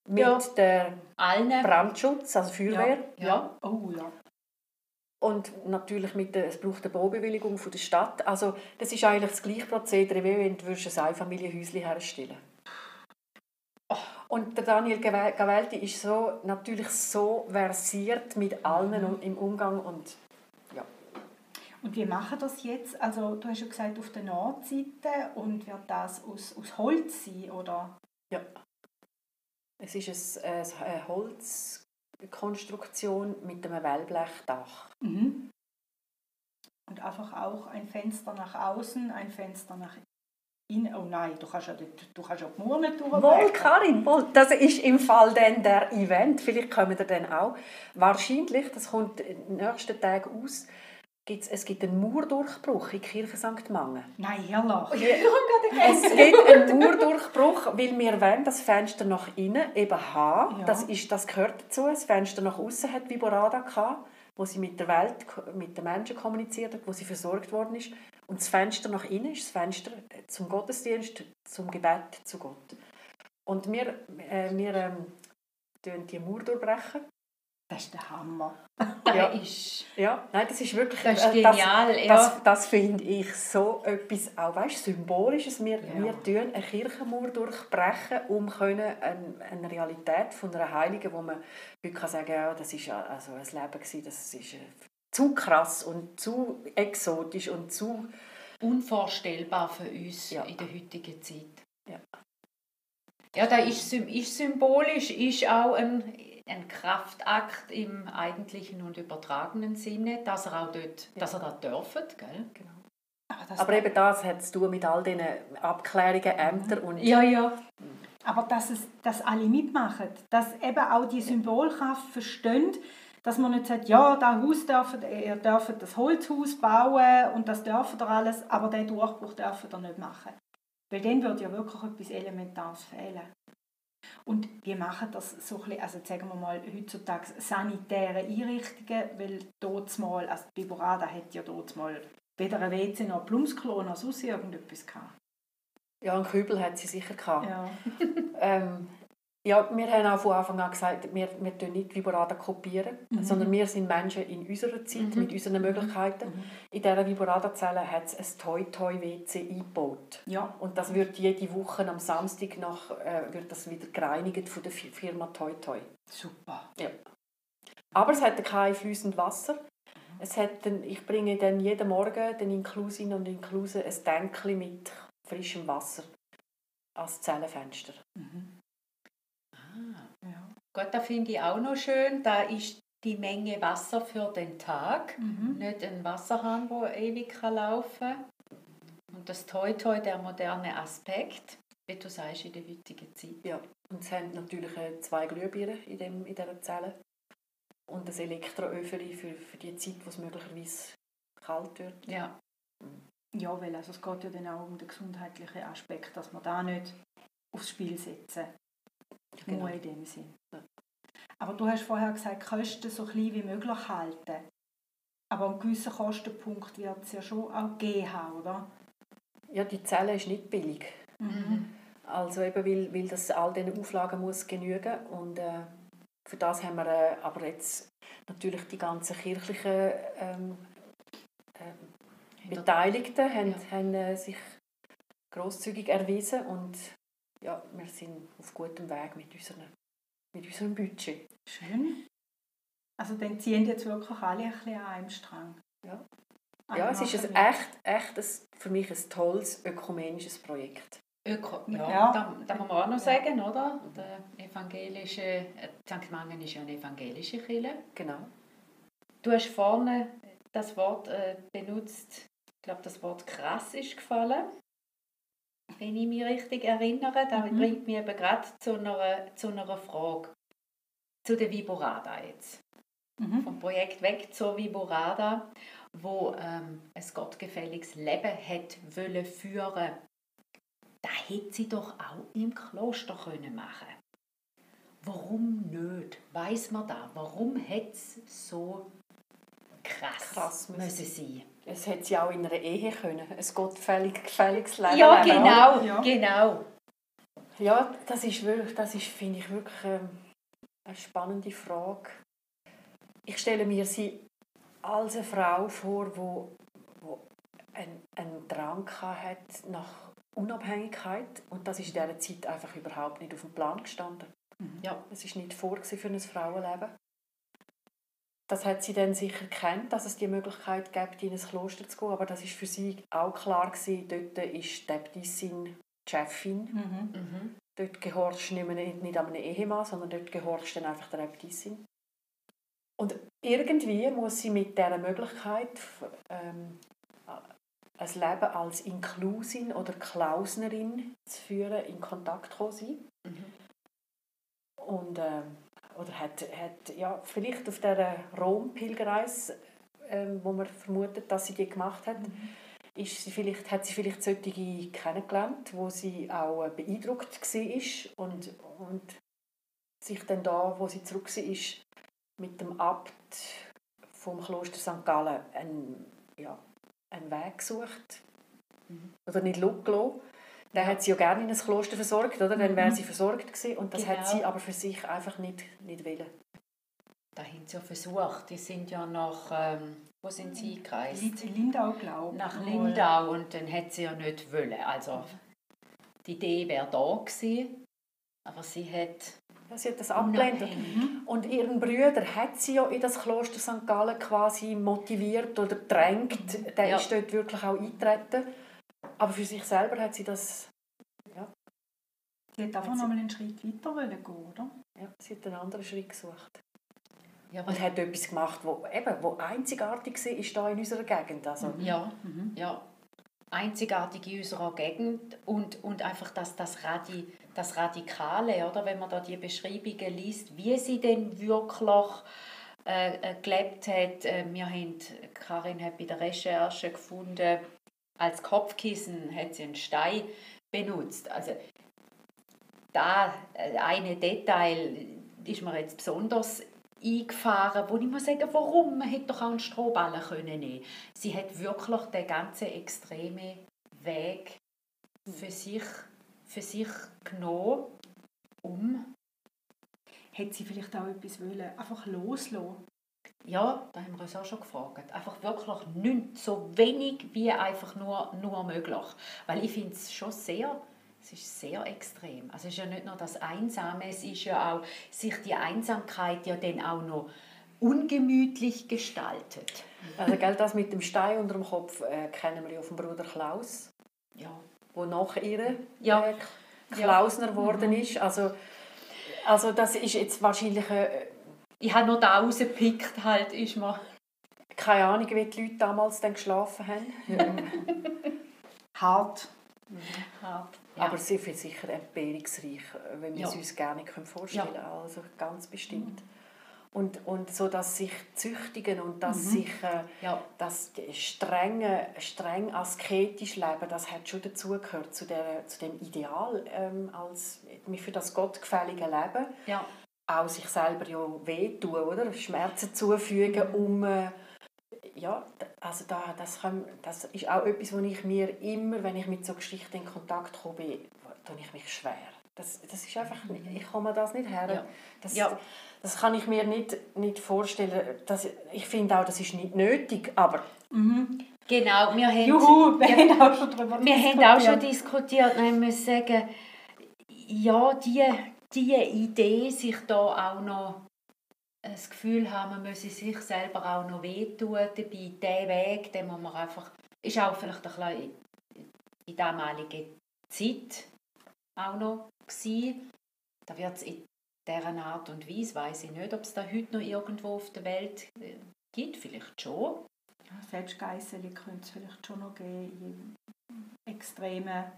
mit ja. der Allen. Brandschutz, also Feuerwehr. Ja. ja. Oh, ja. Und natürlich mit der, es braucht eine Baubewilligung von der Stadt. Also das ist eigentlich das gleiche Prozedere, wie wenn du ein Einfamilienhäuschen herstellen würdest. Und der Daniel Gavelti ist so, natürlich so versiert mit allen mhm. im Umgang und ja. Und wie machen das jetzt? Also du hast ja gesagt auf der Nordseite und wird das aus, aus Holz sein, oder? Ja. Es ist eine, eine Holzkonstruktion mit einem Wellblechdach. Mhm. Und einfach auch ein Fenster nach außen, ein Fenster nach in, oh nein, du kannst ja, du, du kannst ja die Mauer nicht Wohl, Karin, wohl. Das ist im Fall dann der Event. Vielleicht kommen wir dann auch. Wahrscheinlich, das kommt den nächsten Tagen aus, gibt's, es gibt einen Mauerdurchbruch in der Kirche St. Mangen. Nein, herrlich. <laughs> Es gibt einen Mauerdurchbruch, weil wir wollen das Fenster nach innen eben haben. Ja. Das, ist, das gehört dazu. Das Fenster nach außen hat Viborada gehabt, wo sie mit der Welt, mit den Menschen kommuniziert hat, wo sie versorgt worden ist. Und das Fenster nach innen ist das Fenster zum Gottesdienst, zum Gebet zu Gott. Und wir, äh, wir ähm, tun die Mauer durchbrechen. Das <laughs> ist der Hammer. Das Ja. ist... Ja, nein, das ist wirklich Das ist äh, genial, Das, ja. das, das finde ich so etwas auch weißt, Symbolisches. Wir, Ja. wir tun eine Kirchenmauer durchbrechen, um können eine, eine Realität von einer Heiligen, wo man heute kann sagen ja, das ist ja also ein Leben gewesen, das ist äh, zu krass und zu exotisch und zu unvorstellbar für uns Ja. in der heutigen Zeit. Ja. Ja, da ist, ist symbolisch, ist auch ein, ein Kraftakt im eigentlichen und übertragenen Sinne, dass er auch dort, dass er da dürfen, gell? genau. Aber, das, Aber eben das hat zu tun mit all diesen Abklärungen, Ämtern und Ja, ja. aber dass, es, dass alle mitmachen, dass eben auch die Symbolkraft verstehen, dass man nicht sagt, ja, das Haus dürfen, ihr dürft das Holzhaus bauen und das dürfen ihr alles, aber den Durchbruch dürfen ihr nicht machen. Weil dann würde ja wirklich etwas Elementares fehlen. Und wir machen das so ein bisschen, also sagen wir mal heutzutage sanitäre Einrichtungen, weil dort mal, also die Biborada hat ja dort mal weder ein WC noch ein Plumpsklo noch sonst irgendetwas gehabt. ja, einen Kübel hat sie sicher gehabt. Ja. <laughs> Ähm, ja, wir haben auch von Anfang an gesagt, wir, wir kopieren nicht Viborada, kopieren, sondern wir sind Menschen in unserer Zeit, mit unseren Möglichkeiten. In dieser Viborada-Zelle hat es ein Toi-Toi-WC eingebaut. ja. Und das wird jede Woche am Samstag nach, äh, wird das wieder gereinigt von der Fi- Firma Toi. Super. Ja. Aber es hat kein fließendes Wasser. Es hat dann, ich bringe dann jeden Morgen den Inklusin und Inkluse ein Tänkchen mit frischem Wasser als Zellenfenster. Ja. Gut, da finde ich auch noch schön, da ist die Menge Wasser für den Tag, Mhm. nicht ein Wasserhahn, der ewig kann laufen kann. Und das Toi Toi, der moderne Aspekt, wie du sagst, in der heutigen Zeit. Ja. Und es haben natürlich äh, zwei Glühbirnen in, dem, in dieser Zelle. Und ein Elektroöfeli für, für die Zeit, wo es möglicherweise kalt wird. Ja. Ja, weil also es geht ja dann auch um den gesundheitlichen Aspekt, dass wir da nicht aufs Spiel setzen. Genau. Nur in dem Sinn. Aber du hast vorher gesagt, Kosten so klein wie möglich halten. Aber einen gewissen Kostenpunkt wird es ja schon auch geben oder? Ja, die Zelle ist nicht billig. Also eben, weil, weil das all diesen Auflagen muss genügen und äh, für das haben wir äh, aber jetzt natürlich die ganzen kirchlichen ähm, ähm, Beteiligten haben, Ja. haben äh, sich großzügig erwiesen und ja, wir sind auf gutem Weg mit, unseren, mit unserem Budget. Schön. Also dann ziehen jetzt wirklich alle ein bisschen an einem Strang. Ja. Ja, es ist ein echt, echt ein, für mich ein tolles ökumenisches Projekt. Öko, ja, Ja. Da, da muss man auch noch sagen, oder? Der evangelische, äh, St. Mangen ist ja eine evangelische Kirche. Genau. Du hast vorne das Wort äh, benutzt, ich glaube, das Wort krass ist gefallen. Wenn ich mich richtig erinnere, das Mhm. bringt mich eben gerade zu einer, zu einer Frage. Zu der Viborada jetzt. Mhm. Vom Projekt weg zur Viborada, wo ähm, ein gottgefälliges Leben hat wollen führen. Da hätte sie doch auch im Kloster können machen. Warum nicht? Weiß man da? Warum hätte es so krass, Krass müssen müssen sein? Es hätte sie auch in einer Ehe können, ein gottgefällig gefälliges Leben Ja, leben. genau, Ja. genau. Ja, das ist wirklich, das ist, finde ich, wirklich ähm, eine spannende Frage. Ich stelle mir sie als eine Frau vor, die wo, wo einen, einen Drang hat nach Unabhängigkeit und das ist in dieser Zeit einfach überhaupt nicht auf dem Plan gestanden. Ja. Es ist nicht vor gewesen für ein Frauenleben. Das hat sie dann sicher kennt, dass es die Möglichkeit gibt, in ein Kloster zu gehen, aber das ist für sie auch klar gewesen. Dort ist die Äbtissin die Chefin Mhm. Mhm. Dort gehorchst du nicht, mehr- nicht an einem Ehemann, sondern dort gehorchst du dann einfach der Äbtissin. Und irgendwie muss sie mit dieser Möglichkeit ähm, ein Leben als Inklusin oder Klausnerin zu führen, in Kontakt gekommen sein. Mhm. Und, ähm, oder hat, hat ja, vielleicht auf dieser Rom-Pilgerreise ähm, wo man vermutet, dass sie die gemacht hat, mhm. ist sie vielleicht, hat sie vielleicht solche kennengelernt, wo sie auch äh, beeindruckt war und, und sich dann da, wo sie zurück war, mit dem Abt vom Kloster St. Gallen einen, ja, einen Weg gesucht. Mhm. Oder nicht schauen Dann hat sie ja gerne in ein Kloster versorgt, oder? Dann wäre mhm. sie versorgt gewesen. Und das genau. hat sie aber für sich einfach nicht, nicht wollen. Da haben sie ja versucht. Die sind ja nach, ähm, wo sind sie eingereist? Lindau, glaube ich. Nach Lindau und dann hat sie ja nicht wollen. Also die Idee wäre da gewesen, aber sie hat ja, sie hat das abgelehnt. Mhm. Und ihren Brüder hat sie ja in das Kloster St. Gallen quasi motiviert oder drängt. Der ja. ist dort wirklich auch eingetreten. Aber für sich selber hat sie das... Ja. Sie hat einfach noch mal einen Schritt weiter gehen, oder? Ja, sie hat einen anderen Schritt gesucht. Ja, und hat etwas gemacht, wo, eben, wo einzigartig war, ist da in unserer Gegend. Also, ja, mhm. ja, einzigartig in unserer Gegend und, und einfach das, das, Radi, das Radikale, oder? wenn man da die Beschreibungen liest, wie sie denn wirklich äh, äh, gelebt hat. Äh, wir haben, Karin hat bei der Recherche gefunden, als Kopfkissen hat sie einen Stein benutzt. Also da äh, eine Detail ist mir jetzt besonders eingefahren, wo ich muss sagen, warum? Man hätte doch auch einen Strohballen können nehmen. Sie hat wirklich den ganzen extremen Weg für sich, für sich genommen, um... Hätte sie vielleicht auch etwas wollen, einfach loslassen? Ja, da haben wir uns auch schon gefragt. Einfach wirklich nichts, so wenig wie einfach nur, nur möglich. Weil ich finde es schon sehr es ist sehr extrem. Also es ist ja nicht nur das Einsame, es ist ja auch, sich die Einsamkeit ja dann auch noch ungemütlich gestaltet. Also gell, das mit dem Stein unter dem Kopf äh, kennen wir ja vom Bruder Klaus, ja. wo nach ihr ja. äh, Klausner geworden mhm. ist. Also, also das ist jetzt wahrscheinlich... Äh, ich habe noch da rausgepickt, halt, ist mir... Keine Ahnung, wie die Leute damals dann geschlafen haben. <laughs> Hart. Mhm. Hart. Ja. Aber sehr viel sicher entbehrungsreich, wenn wir ja. es uns gerne vorstellen können. Ja. Also ganz bestimmt. Mhm. Und, und so dass sich züchtigen und dass mhm. sich äh, ja. das strenge, streng asketisch leben, das hat schon dazugehört zu, zu dem Ideal ähm, als für das gottgefällige Leben. Auch sich selber ja wehtun, oder? Schmerzen zufügen, mhm. um äh, ja, also da, das, kann, das ist auch etwas, wo ich mir immer, wenn ich mit so Geschichten in Kontakt komme, tue ich mich schwer. Das, das ist einfach, ich komme das nicht her. Ja. Das, ja. das kann ich mir nicht, nicht vorstellen. Das, ich finde auch, das ist nicht nötig, aber... Mhm. Genau, wir haben, Juhu, <laughs> wir, haben auch schon darüber wir diskutiert. haben auch schon diskutiert und ich muss sagen, ja, die, die Idee, sich da auch noch das Gefühl haben, man müsse sich selber auch noch wehtun dabei. Der Weg, den man einfach, ist auch vielleicht ein bisschen in der damaligen Zeit auch noch gewesen. Da wird es in dieser Art und Weise, weiß ich nicht, ob es da heute noch irgendwo auf der Welt äh, gibt, vielleicht schon. Ja, selbst könnte es vielleicht schon noch geben, in extremen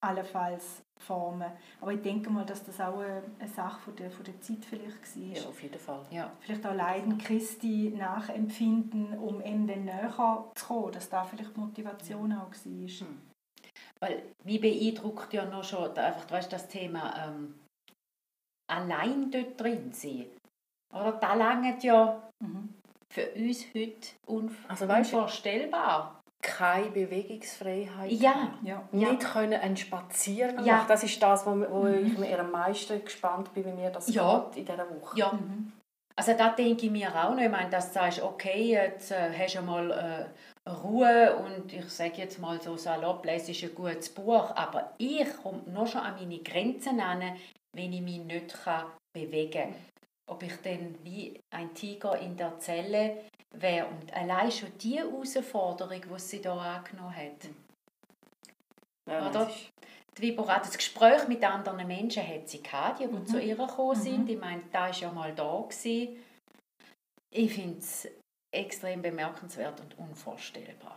allenfalls formen. Aber ich denke mal, dass das auch eine, Sache von der, von der Zeit vielleicht war. Ja, auf jeden Fall. Ja. Vielleicht auch Leiden Christi nachempfinden, um ihm dann näher zu kommen, dass da vielleicht die Motivation auch war. Hm. Weil mich beeindruckt ja noch schon einfach, weißt, das Thema ähm, allein dort drin sein. Oder da langt ja mhm. für uns heute also, weißt, unvorstellbar keine Bewegungsfreiheit ja. ja. Nicht ja. können einen Spaziergang ja. machen. Das ist das, wo, wo mhm. ich mir am meisten gespannt bin, wie mir das ja. geht in dieser Woche. Ja. Mhm. Also da denke ich mir auch noch. Ich meine, dass du sagst, okay, jetzt äh, hast du mal äh, Ruhe und ich sage jetzt mal so salopp, lese ein gutes Buch, aber ich komme noch schon an meine Grenzen an, wenn ich mich nicht kann bewegen kann. Ob ich dann wie ein Tiger in der Zelle wäre. Und allein schon diese Herausforderung, die sie hier angenommen hat. Ja, Oder? Die Vibora, das Gespräch mit anderen Menschen hat sie gehabt, die, die mhm. zu ihr gekommen sind. Mhm. Ich meine, da war ja mal da. Gewesen. Ich finde es extrem bemerkenswert und unvorstellbar.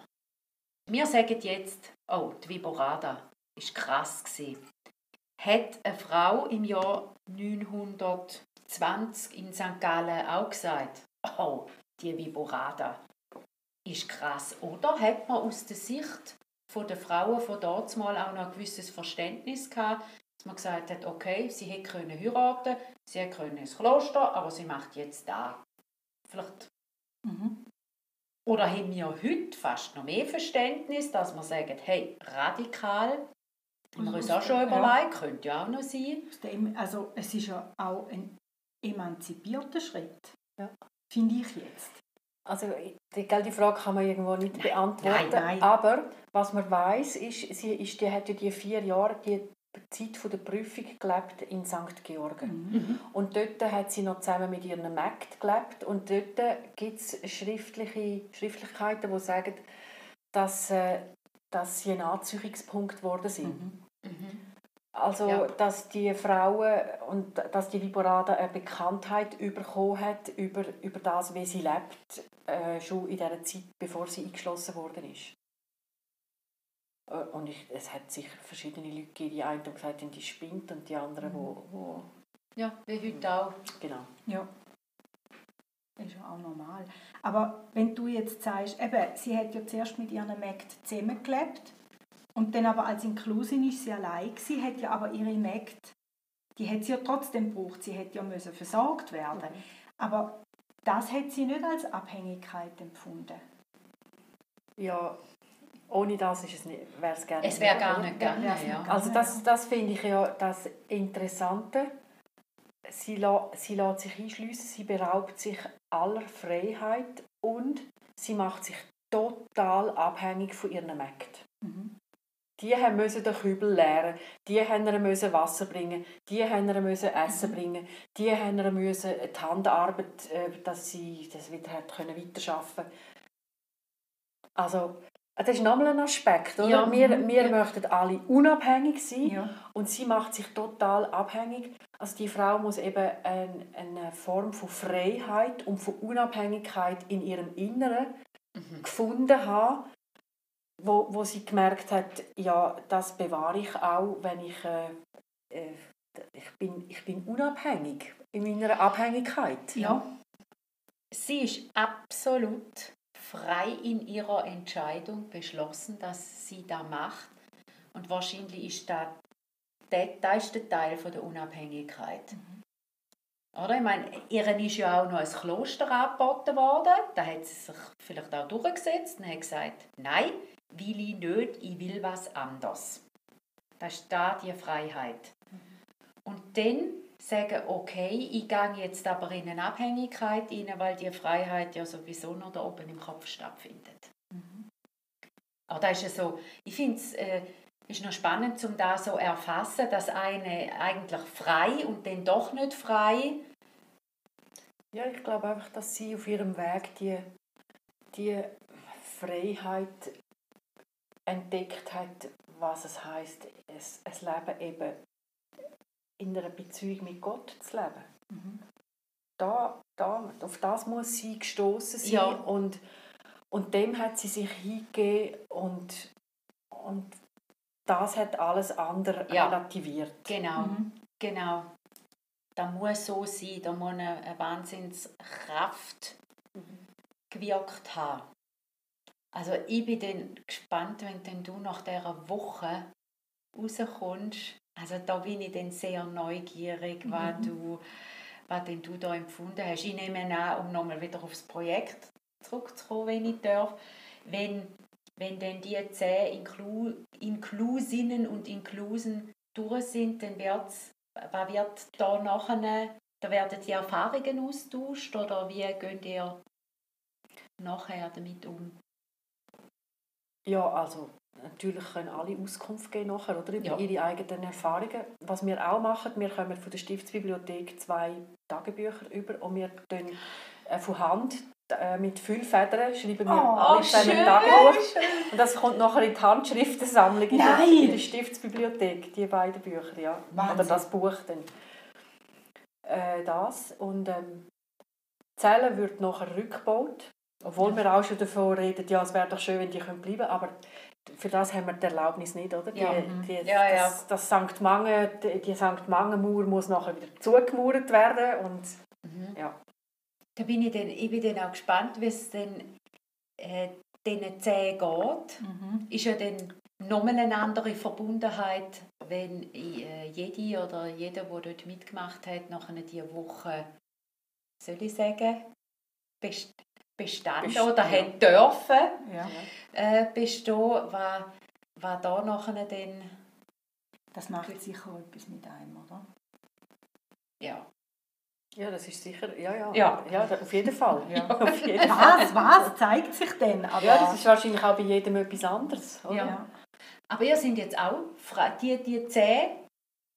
Wir sagen jetzt, oh, die Viborada war krass gewesen. Hat eine Frau im Jahr 920 in St. Gallen auch gesagt, oh, die Viborada ist krass. Oder hat man aus der Sicht der Frauen von dort mal auch noch ein gewisses Verständnis gehabt, dass man gesagt hat, okay, sie hätte können heiraten, sie hätte können ins Kloster, aber sie macht jetzt da. Vielleicht. Mhm. Oder haben wir heute fast noch mehr Verständnis, dass man sagt, hey, radikal, haben wir uns auch schon überlegt, ja. könnte ja auch noch sein. Also es ist ja auch ein emanzipierter Schritt, ja. Finde ich jetzt. Also die, die Frage kann man irgendwo nicht nein, beantworten. Nein, nein. Aber was man weiß, ist, sie ist, die hat ja die vier Jahre die Zeit der Prüfung gelebt in St. Georgen. Mhm. Und dort hat sie noch zusammen mit ihren Mägd gelebt. Und dort gibt es schriftliche Schriftlichkeiten, die sagen, dass, äh, dass sie ein Anziehungspunkt geworden sind. Mhm. Mhm. Also, ja. dass die Frauen und dass die Viborada eine Bekanntheit bekommen hat über, über das, wie sie lebt, äh, schon in der Zeit, bevor sie eingeschlossen worden ist. Äh, und ich, es hat sicher verschiedene Leute gegeben, die einen haben gesagt, die spinnt und die anderen, mhm. wo, wo Ja, wie heute auch. Genau. Ja. Das ist ja auch normal. Aber wenn du jetzt sagst, eben, sie hat ja zuerst mit ihren Mägd zusammengelebt und dann aber als Inklusin ist sie allein gewesen, hat ja aber ihre Mägd, die hat sie ja trotzdem gebraucht, sie hätte ja müssen versorgt werden. Mhm. Aber das hat sie nicht als Abhängigkeit empfunden. Ja, ohne das ist es nicht, wäre es gerne Es wäre gar nicht gegangen, ja. Also das, das finde ich ja das Interessante. Sie, la, sie lässt sich einschliessen, sie beraubt sich aller Freiheit und sie macht sich total abhängig von ihren Mägden. Mhm. Die müssen den Kübel leeren, die müssen Wasser bringen, die müssen Essen mhm. bringen, die müssen die Handarbeit, äh, dass sie das wieder können weiterarbeiten Also, das ist nochmal ein Aspekt. Oder? Ja. Wir, mhm. wir ja. möchten alle unabhängig sein ja. und sie macht sich total abhängig. Also die Frau muss eben eine, eine Form von Freiheit und von Unabhängigkeit in ihrem Inneren mhm. gefunden haben, wo, wo sie gemerkt hat, ja, das bewahre ich auch, wenn ich, äh, äh, ich, bin, ich bin unabhängig in meiner Abhängigkeit. Ja. Sie ist absolut frei in ihrer Entscheidung beschlossen, dass sie da macht. Und wahrscheinlich ist das der, das ist der Teil von der Unabhängigkeit. Mhm. Oder? Ich meine, ihren ist ja auch noch ein Kloster angeboten worden. Da hat sie sich vielleicht auch durchgesetzt und hat gesagt, nein, will ich nicht, ich will was anderes. Das ist da die Freiheit. Und dann sagen, okay, ich gehe jetzt aber in eine Abhängigkeit rein, weil die Freiheit ja sowieso noch da oben im Kopf stattfindet. Mhm. Aber das ist ja so, ich finde es äh, ist noch spannend, um da so erfassen, dass eine eigentlich frei und dann doch nicht frei. Ja, ich glaube einfach, dass sie auf ihrem Weg die, die Freiheit entdeckt hat, was es heißt, es, es Leben eben in einer Beziehung mit Gott zu leben. Mhm. Da, da, auf das muss sie gestoßen sein ja. und, und dem hat sie sich hingegeben und, und das hat alles andere ja. relativiert. Genau, mhm. genau. Da muss so sein, da muss eine, eine Wahnsinnskraft mhm. gewirkt haben. Also ich bin dann gespannt, wenn dann du nach dieser Woche rauskommst. Also da bin ich dann sehr neugierig, mhm. was, du, was denn du da empfunden hast. Ich nehme an, um nochmal wieder aufs Projekt zurückzukommen, wenn ich darf. Wenn, wenn dann die zehn Inklu Inklusinnen und Inklusen durch sind, dann wird's, was wird da nachher, da werden die Erfahrungen austauscht oder wie geht ihr nachher damit um? Ja, also natürlich können alle Auskunft geben nachher, oder, über ja. ihre eigenen Erfahrungen. Was wir auch machen, wir kommen von der Stiftsbibliothek zwei Tagebücher über und wir dann äh, von Hand äh, mit Füllfedern schreiben wir oh, alle zusammen Tagebuch. Und das kommt nachher in die Handschriftensammlung in der, in der Stiftsbibliothek, die beiden Bücher, ja. Oder das Buch dann. Äh, das. Und ähm, Zellen wird nachher rückgebaut. Obwohl wir auch schon davon reden, ja, es wäre doch schön, wenn die bleiben können. Aber für das haben wir die Erlaubnis nicht, oder? Die, ja. die, ja, ja. Das, das St. Mange, die, St. Mange-Mauer muss nachher wieder zugemauert werden und mhm. ja. Da bin ich, dann, ich bin dann auch gespannt, wie es dann äh, diesen zehn geht. Mhm. Ist ja dann nochmal eine andere Verbundenheit, wenn äh, jede oder jeder, der dort mitgemacht hat, nach diese Woche, soll ich sagen, best bestanden Best oder ja. hat dürfen ja. äh, bestehen, was, was da nachher dann... Das macht sicher etwas mit einem, oder? Ja. Ja, das ist sicher, ja, ja, ja. ja auf jeden Fall. Ja, <laughs> auf jeden was, was zeigt sich denn? Aber ja, das ist wahrscheinlich auch bei jedem etwas anderes. Oder? Ja. Aber ihr sind jetzt auch, die, die zehn,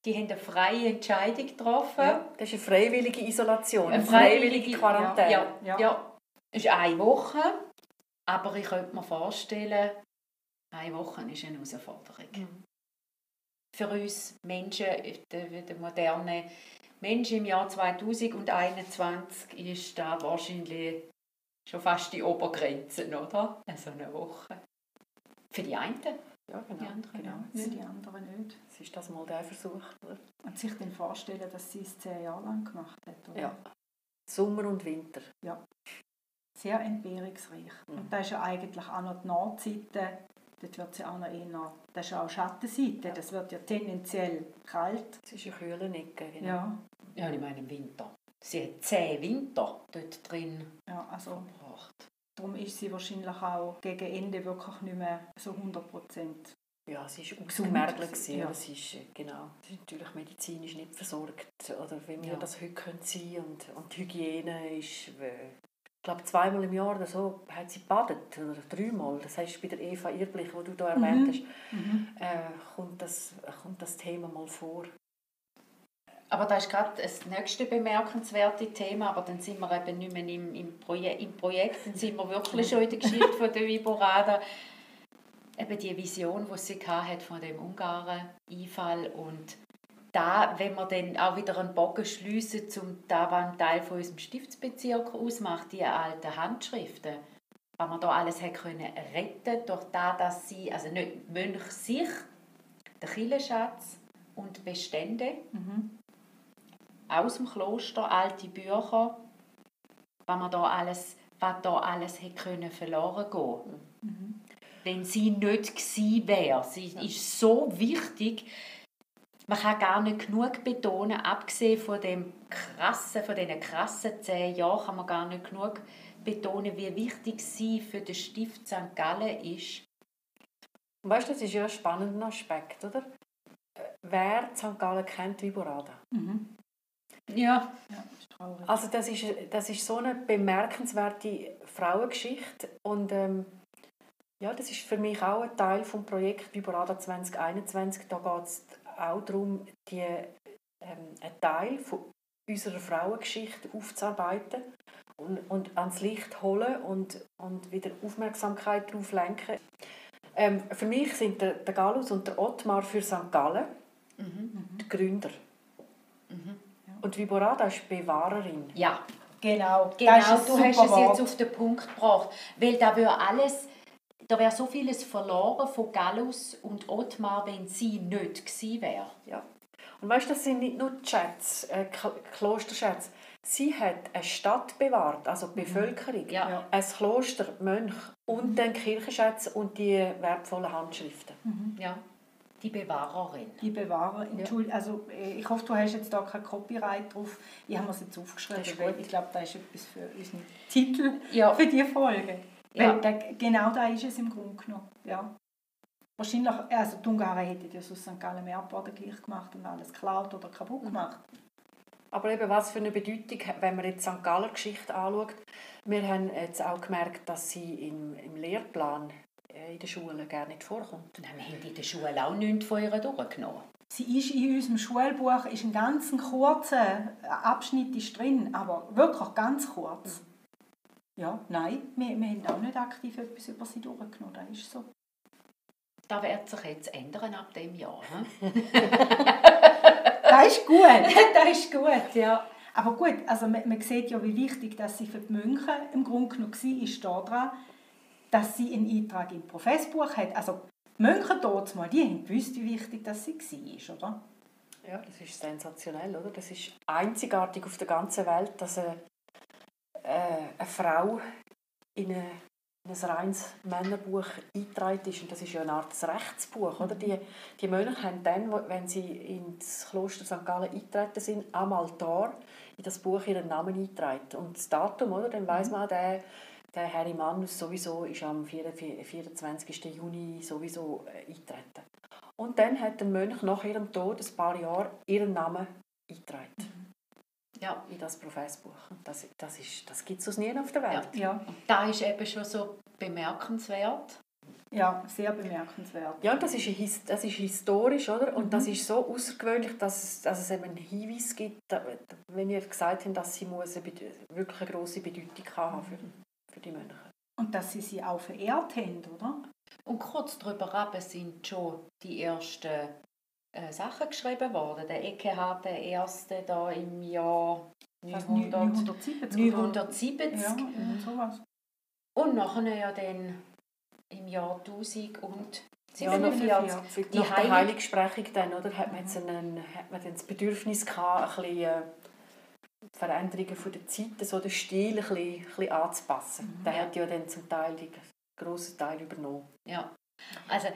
die haben eine freie Entscheidung getroffen. Ja, das ist eine freiwillige Isolation, eine freiwillige, Quarantäne. Ja, ja, ja. Das ist eine Woche, aber ich könnte mir vorstellen, eine Woche ist eine Herausforderung. Mhm. Für uns Menschen, der moderne Mensch im Jahr 2021 ist da wahrscheinlich schon fast die Obergrenze, oder? Also eine Woche. Für die einen. Ja, genau. Die anderen genau. Nicht. Für die anderen nicht. Es ist das mal der Versuch. Oder? Und sich dann vorstellen, dass sie es zehn Jahre lang gemacht hat. Oder? Ja. Sommer und Winter. Ja. Sehr entbehrungsreich. Mhm. Und da ist ja eigentlich auch noch die Nordseite, dort wird es ja auch noch eher, das ist ja auch Schattenseite, ja. das wird ja tendenziell kalt. Es ist eine kühle Ecke, genau. Ja. ja, ich meine im Winter. Sie hat zehn Winter dort drin ja, also verbracht. Darum ist sie wahrscheinlich auch gegen Ende wirklich nicht mehr so 100 Prozent. Ja, sie war ausgemergelt. Ja. Sie ist, äh, genau, sie ist natürlich medizinisch nicht versorgt. Oder wie wir ja. das heute können sein und, und die Hygiene ist, äh, ich glaube, zweimal im Jahr oder so hat sie badet oder dreimal. Das heißt, bei der Eva Irblick, die du da erwähnt mhm. hast, mhm. Äh, kommt, das, kommt das Thema mal vor. Aber das ist gerade das nächste bemerkenswerte Thema, aber dann sind wir eben nicht mehr im, im, Proje im Projekt, dann sind wir wirklich schon in der Geschichte von der Viborada. Eben die Vision, die sie hat von dem Ungarn-Einfall und da, wenn wir dann auch wieder einen Bogen schliessen, zum da was ein Teil von unserem Stiftsbezirk ausmacht, die alten Handschriften, was wir da alles hat können retten durch da, dass sie, also nicht Mönch sich, der Kirchenschatz und Bestände, mhm aus dem Kloster alte Bücher, was man da alles, was da alles hätte können verloren gehen. Mhm. Wenn sie nicht gewesen wäre. Sie ja. ist so wichtig. Man kann gar nicht genug betonen, abgesehen von dem krassen, von diesen krassen zehn Jahren, kann man gar nicht genug betonen, wie wichtig sie für den Stift St. Gallen ist. weißt du, das ist ja ein spannender Aspekt, oder? Wer St. Gallen kennt wie Borada? Mhm. Ja. ja das also das ist, das ist so eine bemerkenswerte Frauengeschichte und ähm, ja, das ist für mich auch ein Teil des Projekts Viborada 2021. Da geht es auch darum, die, ähm, einen Teil von unserer Frauengeschichte aufzuarbeiten und, und ans Licht holen und, und wieder Aufmerksamkeit darauf lenken. Ähm, für mich sind der, der Gallus und der Ottmar für St. Gallen mhm. die Gründer. Mhm. Und Viborada ist Bewahrerin. Ja, genau. Genau, du hast es jetzt auf den Punkt gebracht. Weil da wäre alles, da wäre so vieles verloren von Gallus und Ottmar, wenn sie nicht gewesen wäre. Ja. Und weißt du, das sind nicht nur Schätze, äh, Klosterschätze. Sie hat eine Stadt bewahrt, also die mhm. Bevölkerung, ja. ein Kloster, Mönch und den Kirchenschätze und die wertvollen Handschriften. Mhm. Ja. Die Bewahrerin. Die Bewahrerin. Ja. Also, äh, ich hoffe, du hast jetzt da kein Copyright drauf. Ich habe es jetzt aufgeschrieben, weil ich glaube, das ist etwas für unseren Titel ja. für diese Folge. Ja. Weil genau da ist es im Grunde genommen. Ja. Wahrscheinlich, also die Ungarn hätten ja so St. Gallen Meerbaden gleich gemacht und alles geklaut oder kaputt mhm. gemacht. Aber eben, was für eine Bedeutung, wenn man jetzt St. Galler Geschichte anschaut, wir haben jetzt auch gemerkt, dass sie im, im Lehrplan äh, in den Schulen gar nicht vorkommt. Dann haben wir in der Schule auch nichts von ihr durchgenommen. Sie ist in unserem Schulbuch ist ein ganz kurzer Abschnitt ist drin, aber wirklich ganz kurz. Ja, nein, wir, wir haben auch nicht aktiv etwas über sie durchgenommen, das ist so. Das wird sich jetzt ändern ab dem Jahr. <laughs> das ist gut. <laughs> das ist gut, ja. Aber gut, also man, man sieht ja, wie wichtig dass sie für die München im Grunde genommen war, ist da dran dass sie einen Eintrag im Professbuch hat. Also die Mönche dort mal, die haben gewusst, wie wichtig das sie war, oder? Ja, das ist sensationell, oder? Das ist einzigartig auf der ganzen Welt, dass eine, äh, eine Frau in eine in ein reines Männerbuch eingetragen ist. Und das ist ja eine Art Rechtsbuch. Oder? Die, die Mönche haben dann, wenn sie ins Kloster St. Gallen eingetreten sind, am Altar in das Buch ihren Namen eingetragen. Und das Datum, oder? dann weiß man, der, der Harry Manus sowieso ist am 24. Juni sowieso äh, eingetreten. Und dann hat der Mönch nach ihrem Tod, ein paar Jahre, ihren Namen eingetragen ja. in das Professbuch. Das, das, das gibt es sonst nie auf der Welt. Ja. ja. Da ist eben schon so bemerkenswert. Ja, sehr bemerkenswert. Ja, das ist, das ist historisch, oder? Und mhm. das ist so außergewöhnlich, dass es, dass es eben einen Hinweis gibt, wenn ihr gesagt habt, dass sie muss eine, wirklich eine grosse Bedeutung haben für, für die Mönche. Und dass sie sie auch verehrt haben, oder? Und kurz darüber sind schon die ersten äh, Sachen geschrieben worden. Der EKH, der erste da im Jahr 900, 970. 970. Ja, sowas. Und nachher ja dann im Jahr 1000 und 47. Die Nach der Heiligsprechung dann, oder, hat man, jetzt einen, hat man dann das Bedürfnis gehabt, ein bisschen, äh, Veränderungen von der Zeit, so den Stil ein bisschen, ein bisschen anzupassen. Mhm. Der hat ja dann zum Teil den grossen Teil übernommen. Ja. Also,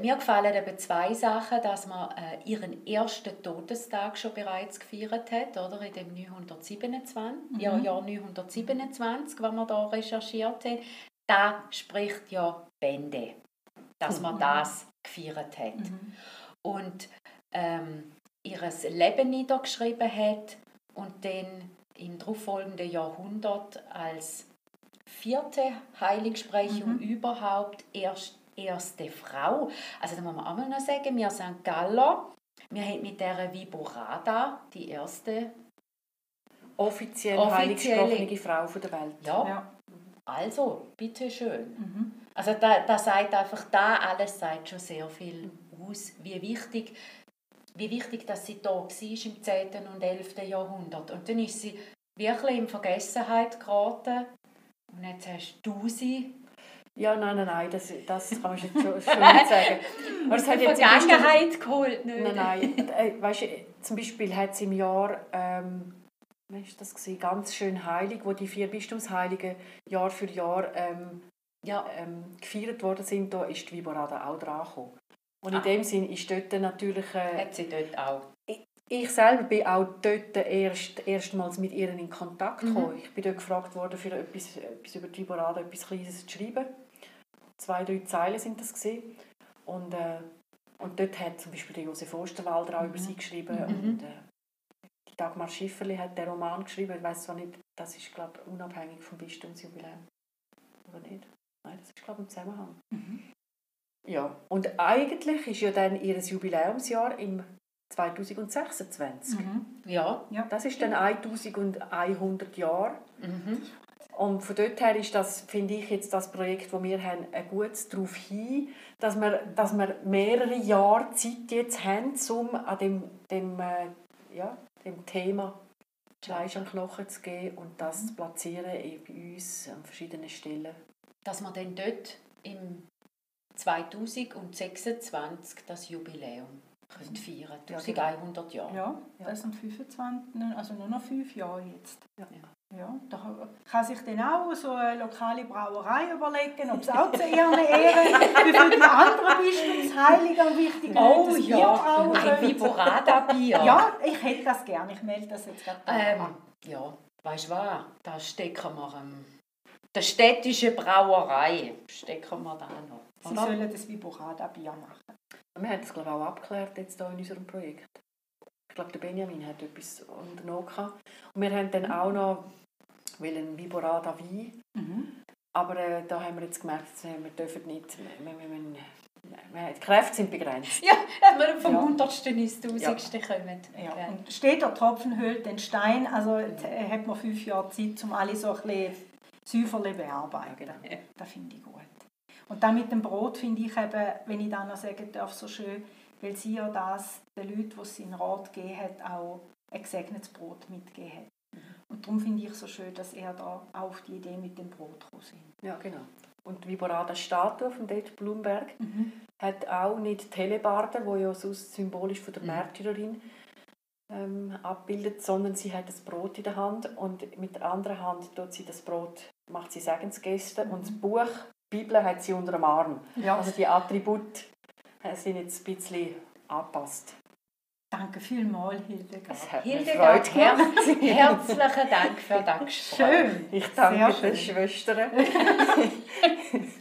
mir gefallen eben zwei Sachen, dass man äh, ihren ersten Todestag schon bereits gefeiert hat, oder? In dem 927, mhm. ja, Jahr 927, was wir da recherchiert haben. Da spricht ja Bände, dass man mhm. das gefeiert hat. Mhm. Und ähm, ihr Leben niedergeschrieben hat und dann im darauffolgenden Jahrhundert als vierte Heiligsprechung mhm. überhaupt erst erste Frau. Also da muss man auch mal noch sagen, wir sind Galler. Wir haben mit der Viborada die erste offiziell, offiziell heiliggesprochene Frau der Welt. Ja. ja. Also, bitteschön. Mhm. Also da, da sagt einfach, da alles sagt schon sehr viel aus, wie wichtig, wie wichtig dass sie da war im 10. und 11. Jahrhundert. Und dann ist sie wirklich in Vergessenheit geraten. Und jetzt hast du sie ja, nein, nein, nein, das, das kann man schon, schon nicht <laughs> sagen. Aber es hat jetzt Vergangenheit geholt, nicht? Nein, nein. Äh, weißt, zum Beispiel hat es im Jahr, ähm, was das gewesen, ganz schön heilig, wo die vier Bistumsheiligen Jahr für Jahr ähm, ja, ähm, gefeiert worden sind, da ist die Viborada auch dran gekommen. Und in ah. dem Sinn ist dort natürlich... Äh, hat sie dort auch? Ich, ich selber bin auch dort erst, erstmals mit ihr in Kontakt mhm. gekommen. Mhm. Ich bin dort gefragt worden, für etwas, etwas über die Viborada, etwas Kleines zu schreiben zwei, drei Zeilen sind das gewesen. Und, äh, und dort hat zum Beispiel der Josef Osterwalder auch mhm. über sie geschrieben mhm. und äh, die Dagmar Schifferli hat den Roman geschrieben. Ich weiß zwar nicht, das ist glaube ich, unabhängig vom Bistumsjubiläum oder nicht? Nein, das ist glaube ich im Zusammenhang. Mhm. Ja, und eigentlich ist ja dann ihr Jubiläumsjahr im 2026. Mhm. Ja. ja. Das ist dann 1100 Jahre. Mhm. Und von dort her ist das, finde ich, jetzt das Projekt, das wir haben, ein gutes darauf hin, dass wir, dass wir mehrere Jahre Zeit jetzt haben, um an dem, dem, äh, ja, dem Thema Fleisch an Knochen zu gehen und das zu platzieren bei uns an verschiedenen Stellen. Dass wir dann dort im 2026 das Jubiläum können feiern können. 1100 Jahre. Ja, das sind 25, also nur noch fünf Jahre jetzt. Ja. Ja, da kann sich dann auch so eine lokale Brauerei überlegen, ob es auch zu ihren Ehren wie für die anderen Bistumsheiligen wichtig Oh ja, ein Viborada-Bier. Ja, ich hätte das gerne. Ich melde das jetzt gerade ähm, Ja, weißt du was? Da stecken wir ähm, der städtische Brauerei stecken wir da noch. Sie oder? sollen das Viborada-Bier machen. Wir haben das glaube ich auch abgeklärt jetzt hier in unserem Projekt. Ich glaube, der Benjamin hat etwas unternommen. Und wir haben dann auch noch ein Viborada Wein. Mhm. Aber äh, da haben wir jetzt gemerkt, wir dürfen nicht, wir, wir, wir, die Kräfte sind begrenzt. Ja, <laughs> dass wir vom ja. 100. ins 1000. Ja. kommen. Ja. Und steht der Tropfen höhlt den Stein, also äh, hat man fünf Jahre Zeit, um alle so ein bisschen säuferlich bearbeiten. Ja. Das finde ich gut. Und dann mit dem Brot finde ich eben, wenn ich dann noch sagen darf, so schön, weil sie ja das den Leuten, die sie in Rat gegeben hat, auch ein gesegnetes Brot mitgegeben hat. Und darum finde ich es so schön, dass er da auf die Idee mit dem Brot gekommen ist. Ja, genau. Und die Viborada Statue von Date Blumberg mhm. hat auch nicht die Hellebarde, die ja sonst symbolisch von der mhm. Märtyrerin ähm, abbildet, sondern sie hat das Brot in der Hand und mit der anderen Hand tut sie das Brot, macht sie Segensgäste und das Buch, die Bibel, hat sie unter dem Arm. Ja. Also die Attribute äh, sind jetzt ein bisschen angepasst. Danke vielmals, Hildegard. Es hat Hildegard, <laughs> herzlichen Dank für das Gespräch. Schön. Ich danke Sehr den schön. Schwestern. <laughs>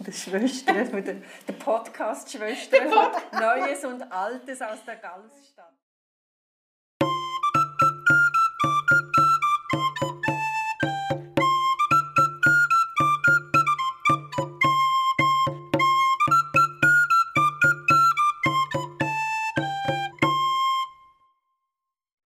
den Schwestern, den Podcast-Schwestern. Neues und Altes aus der Gallusstadt.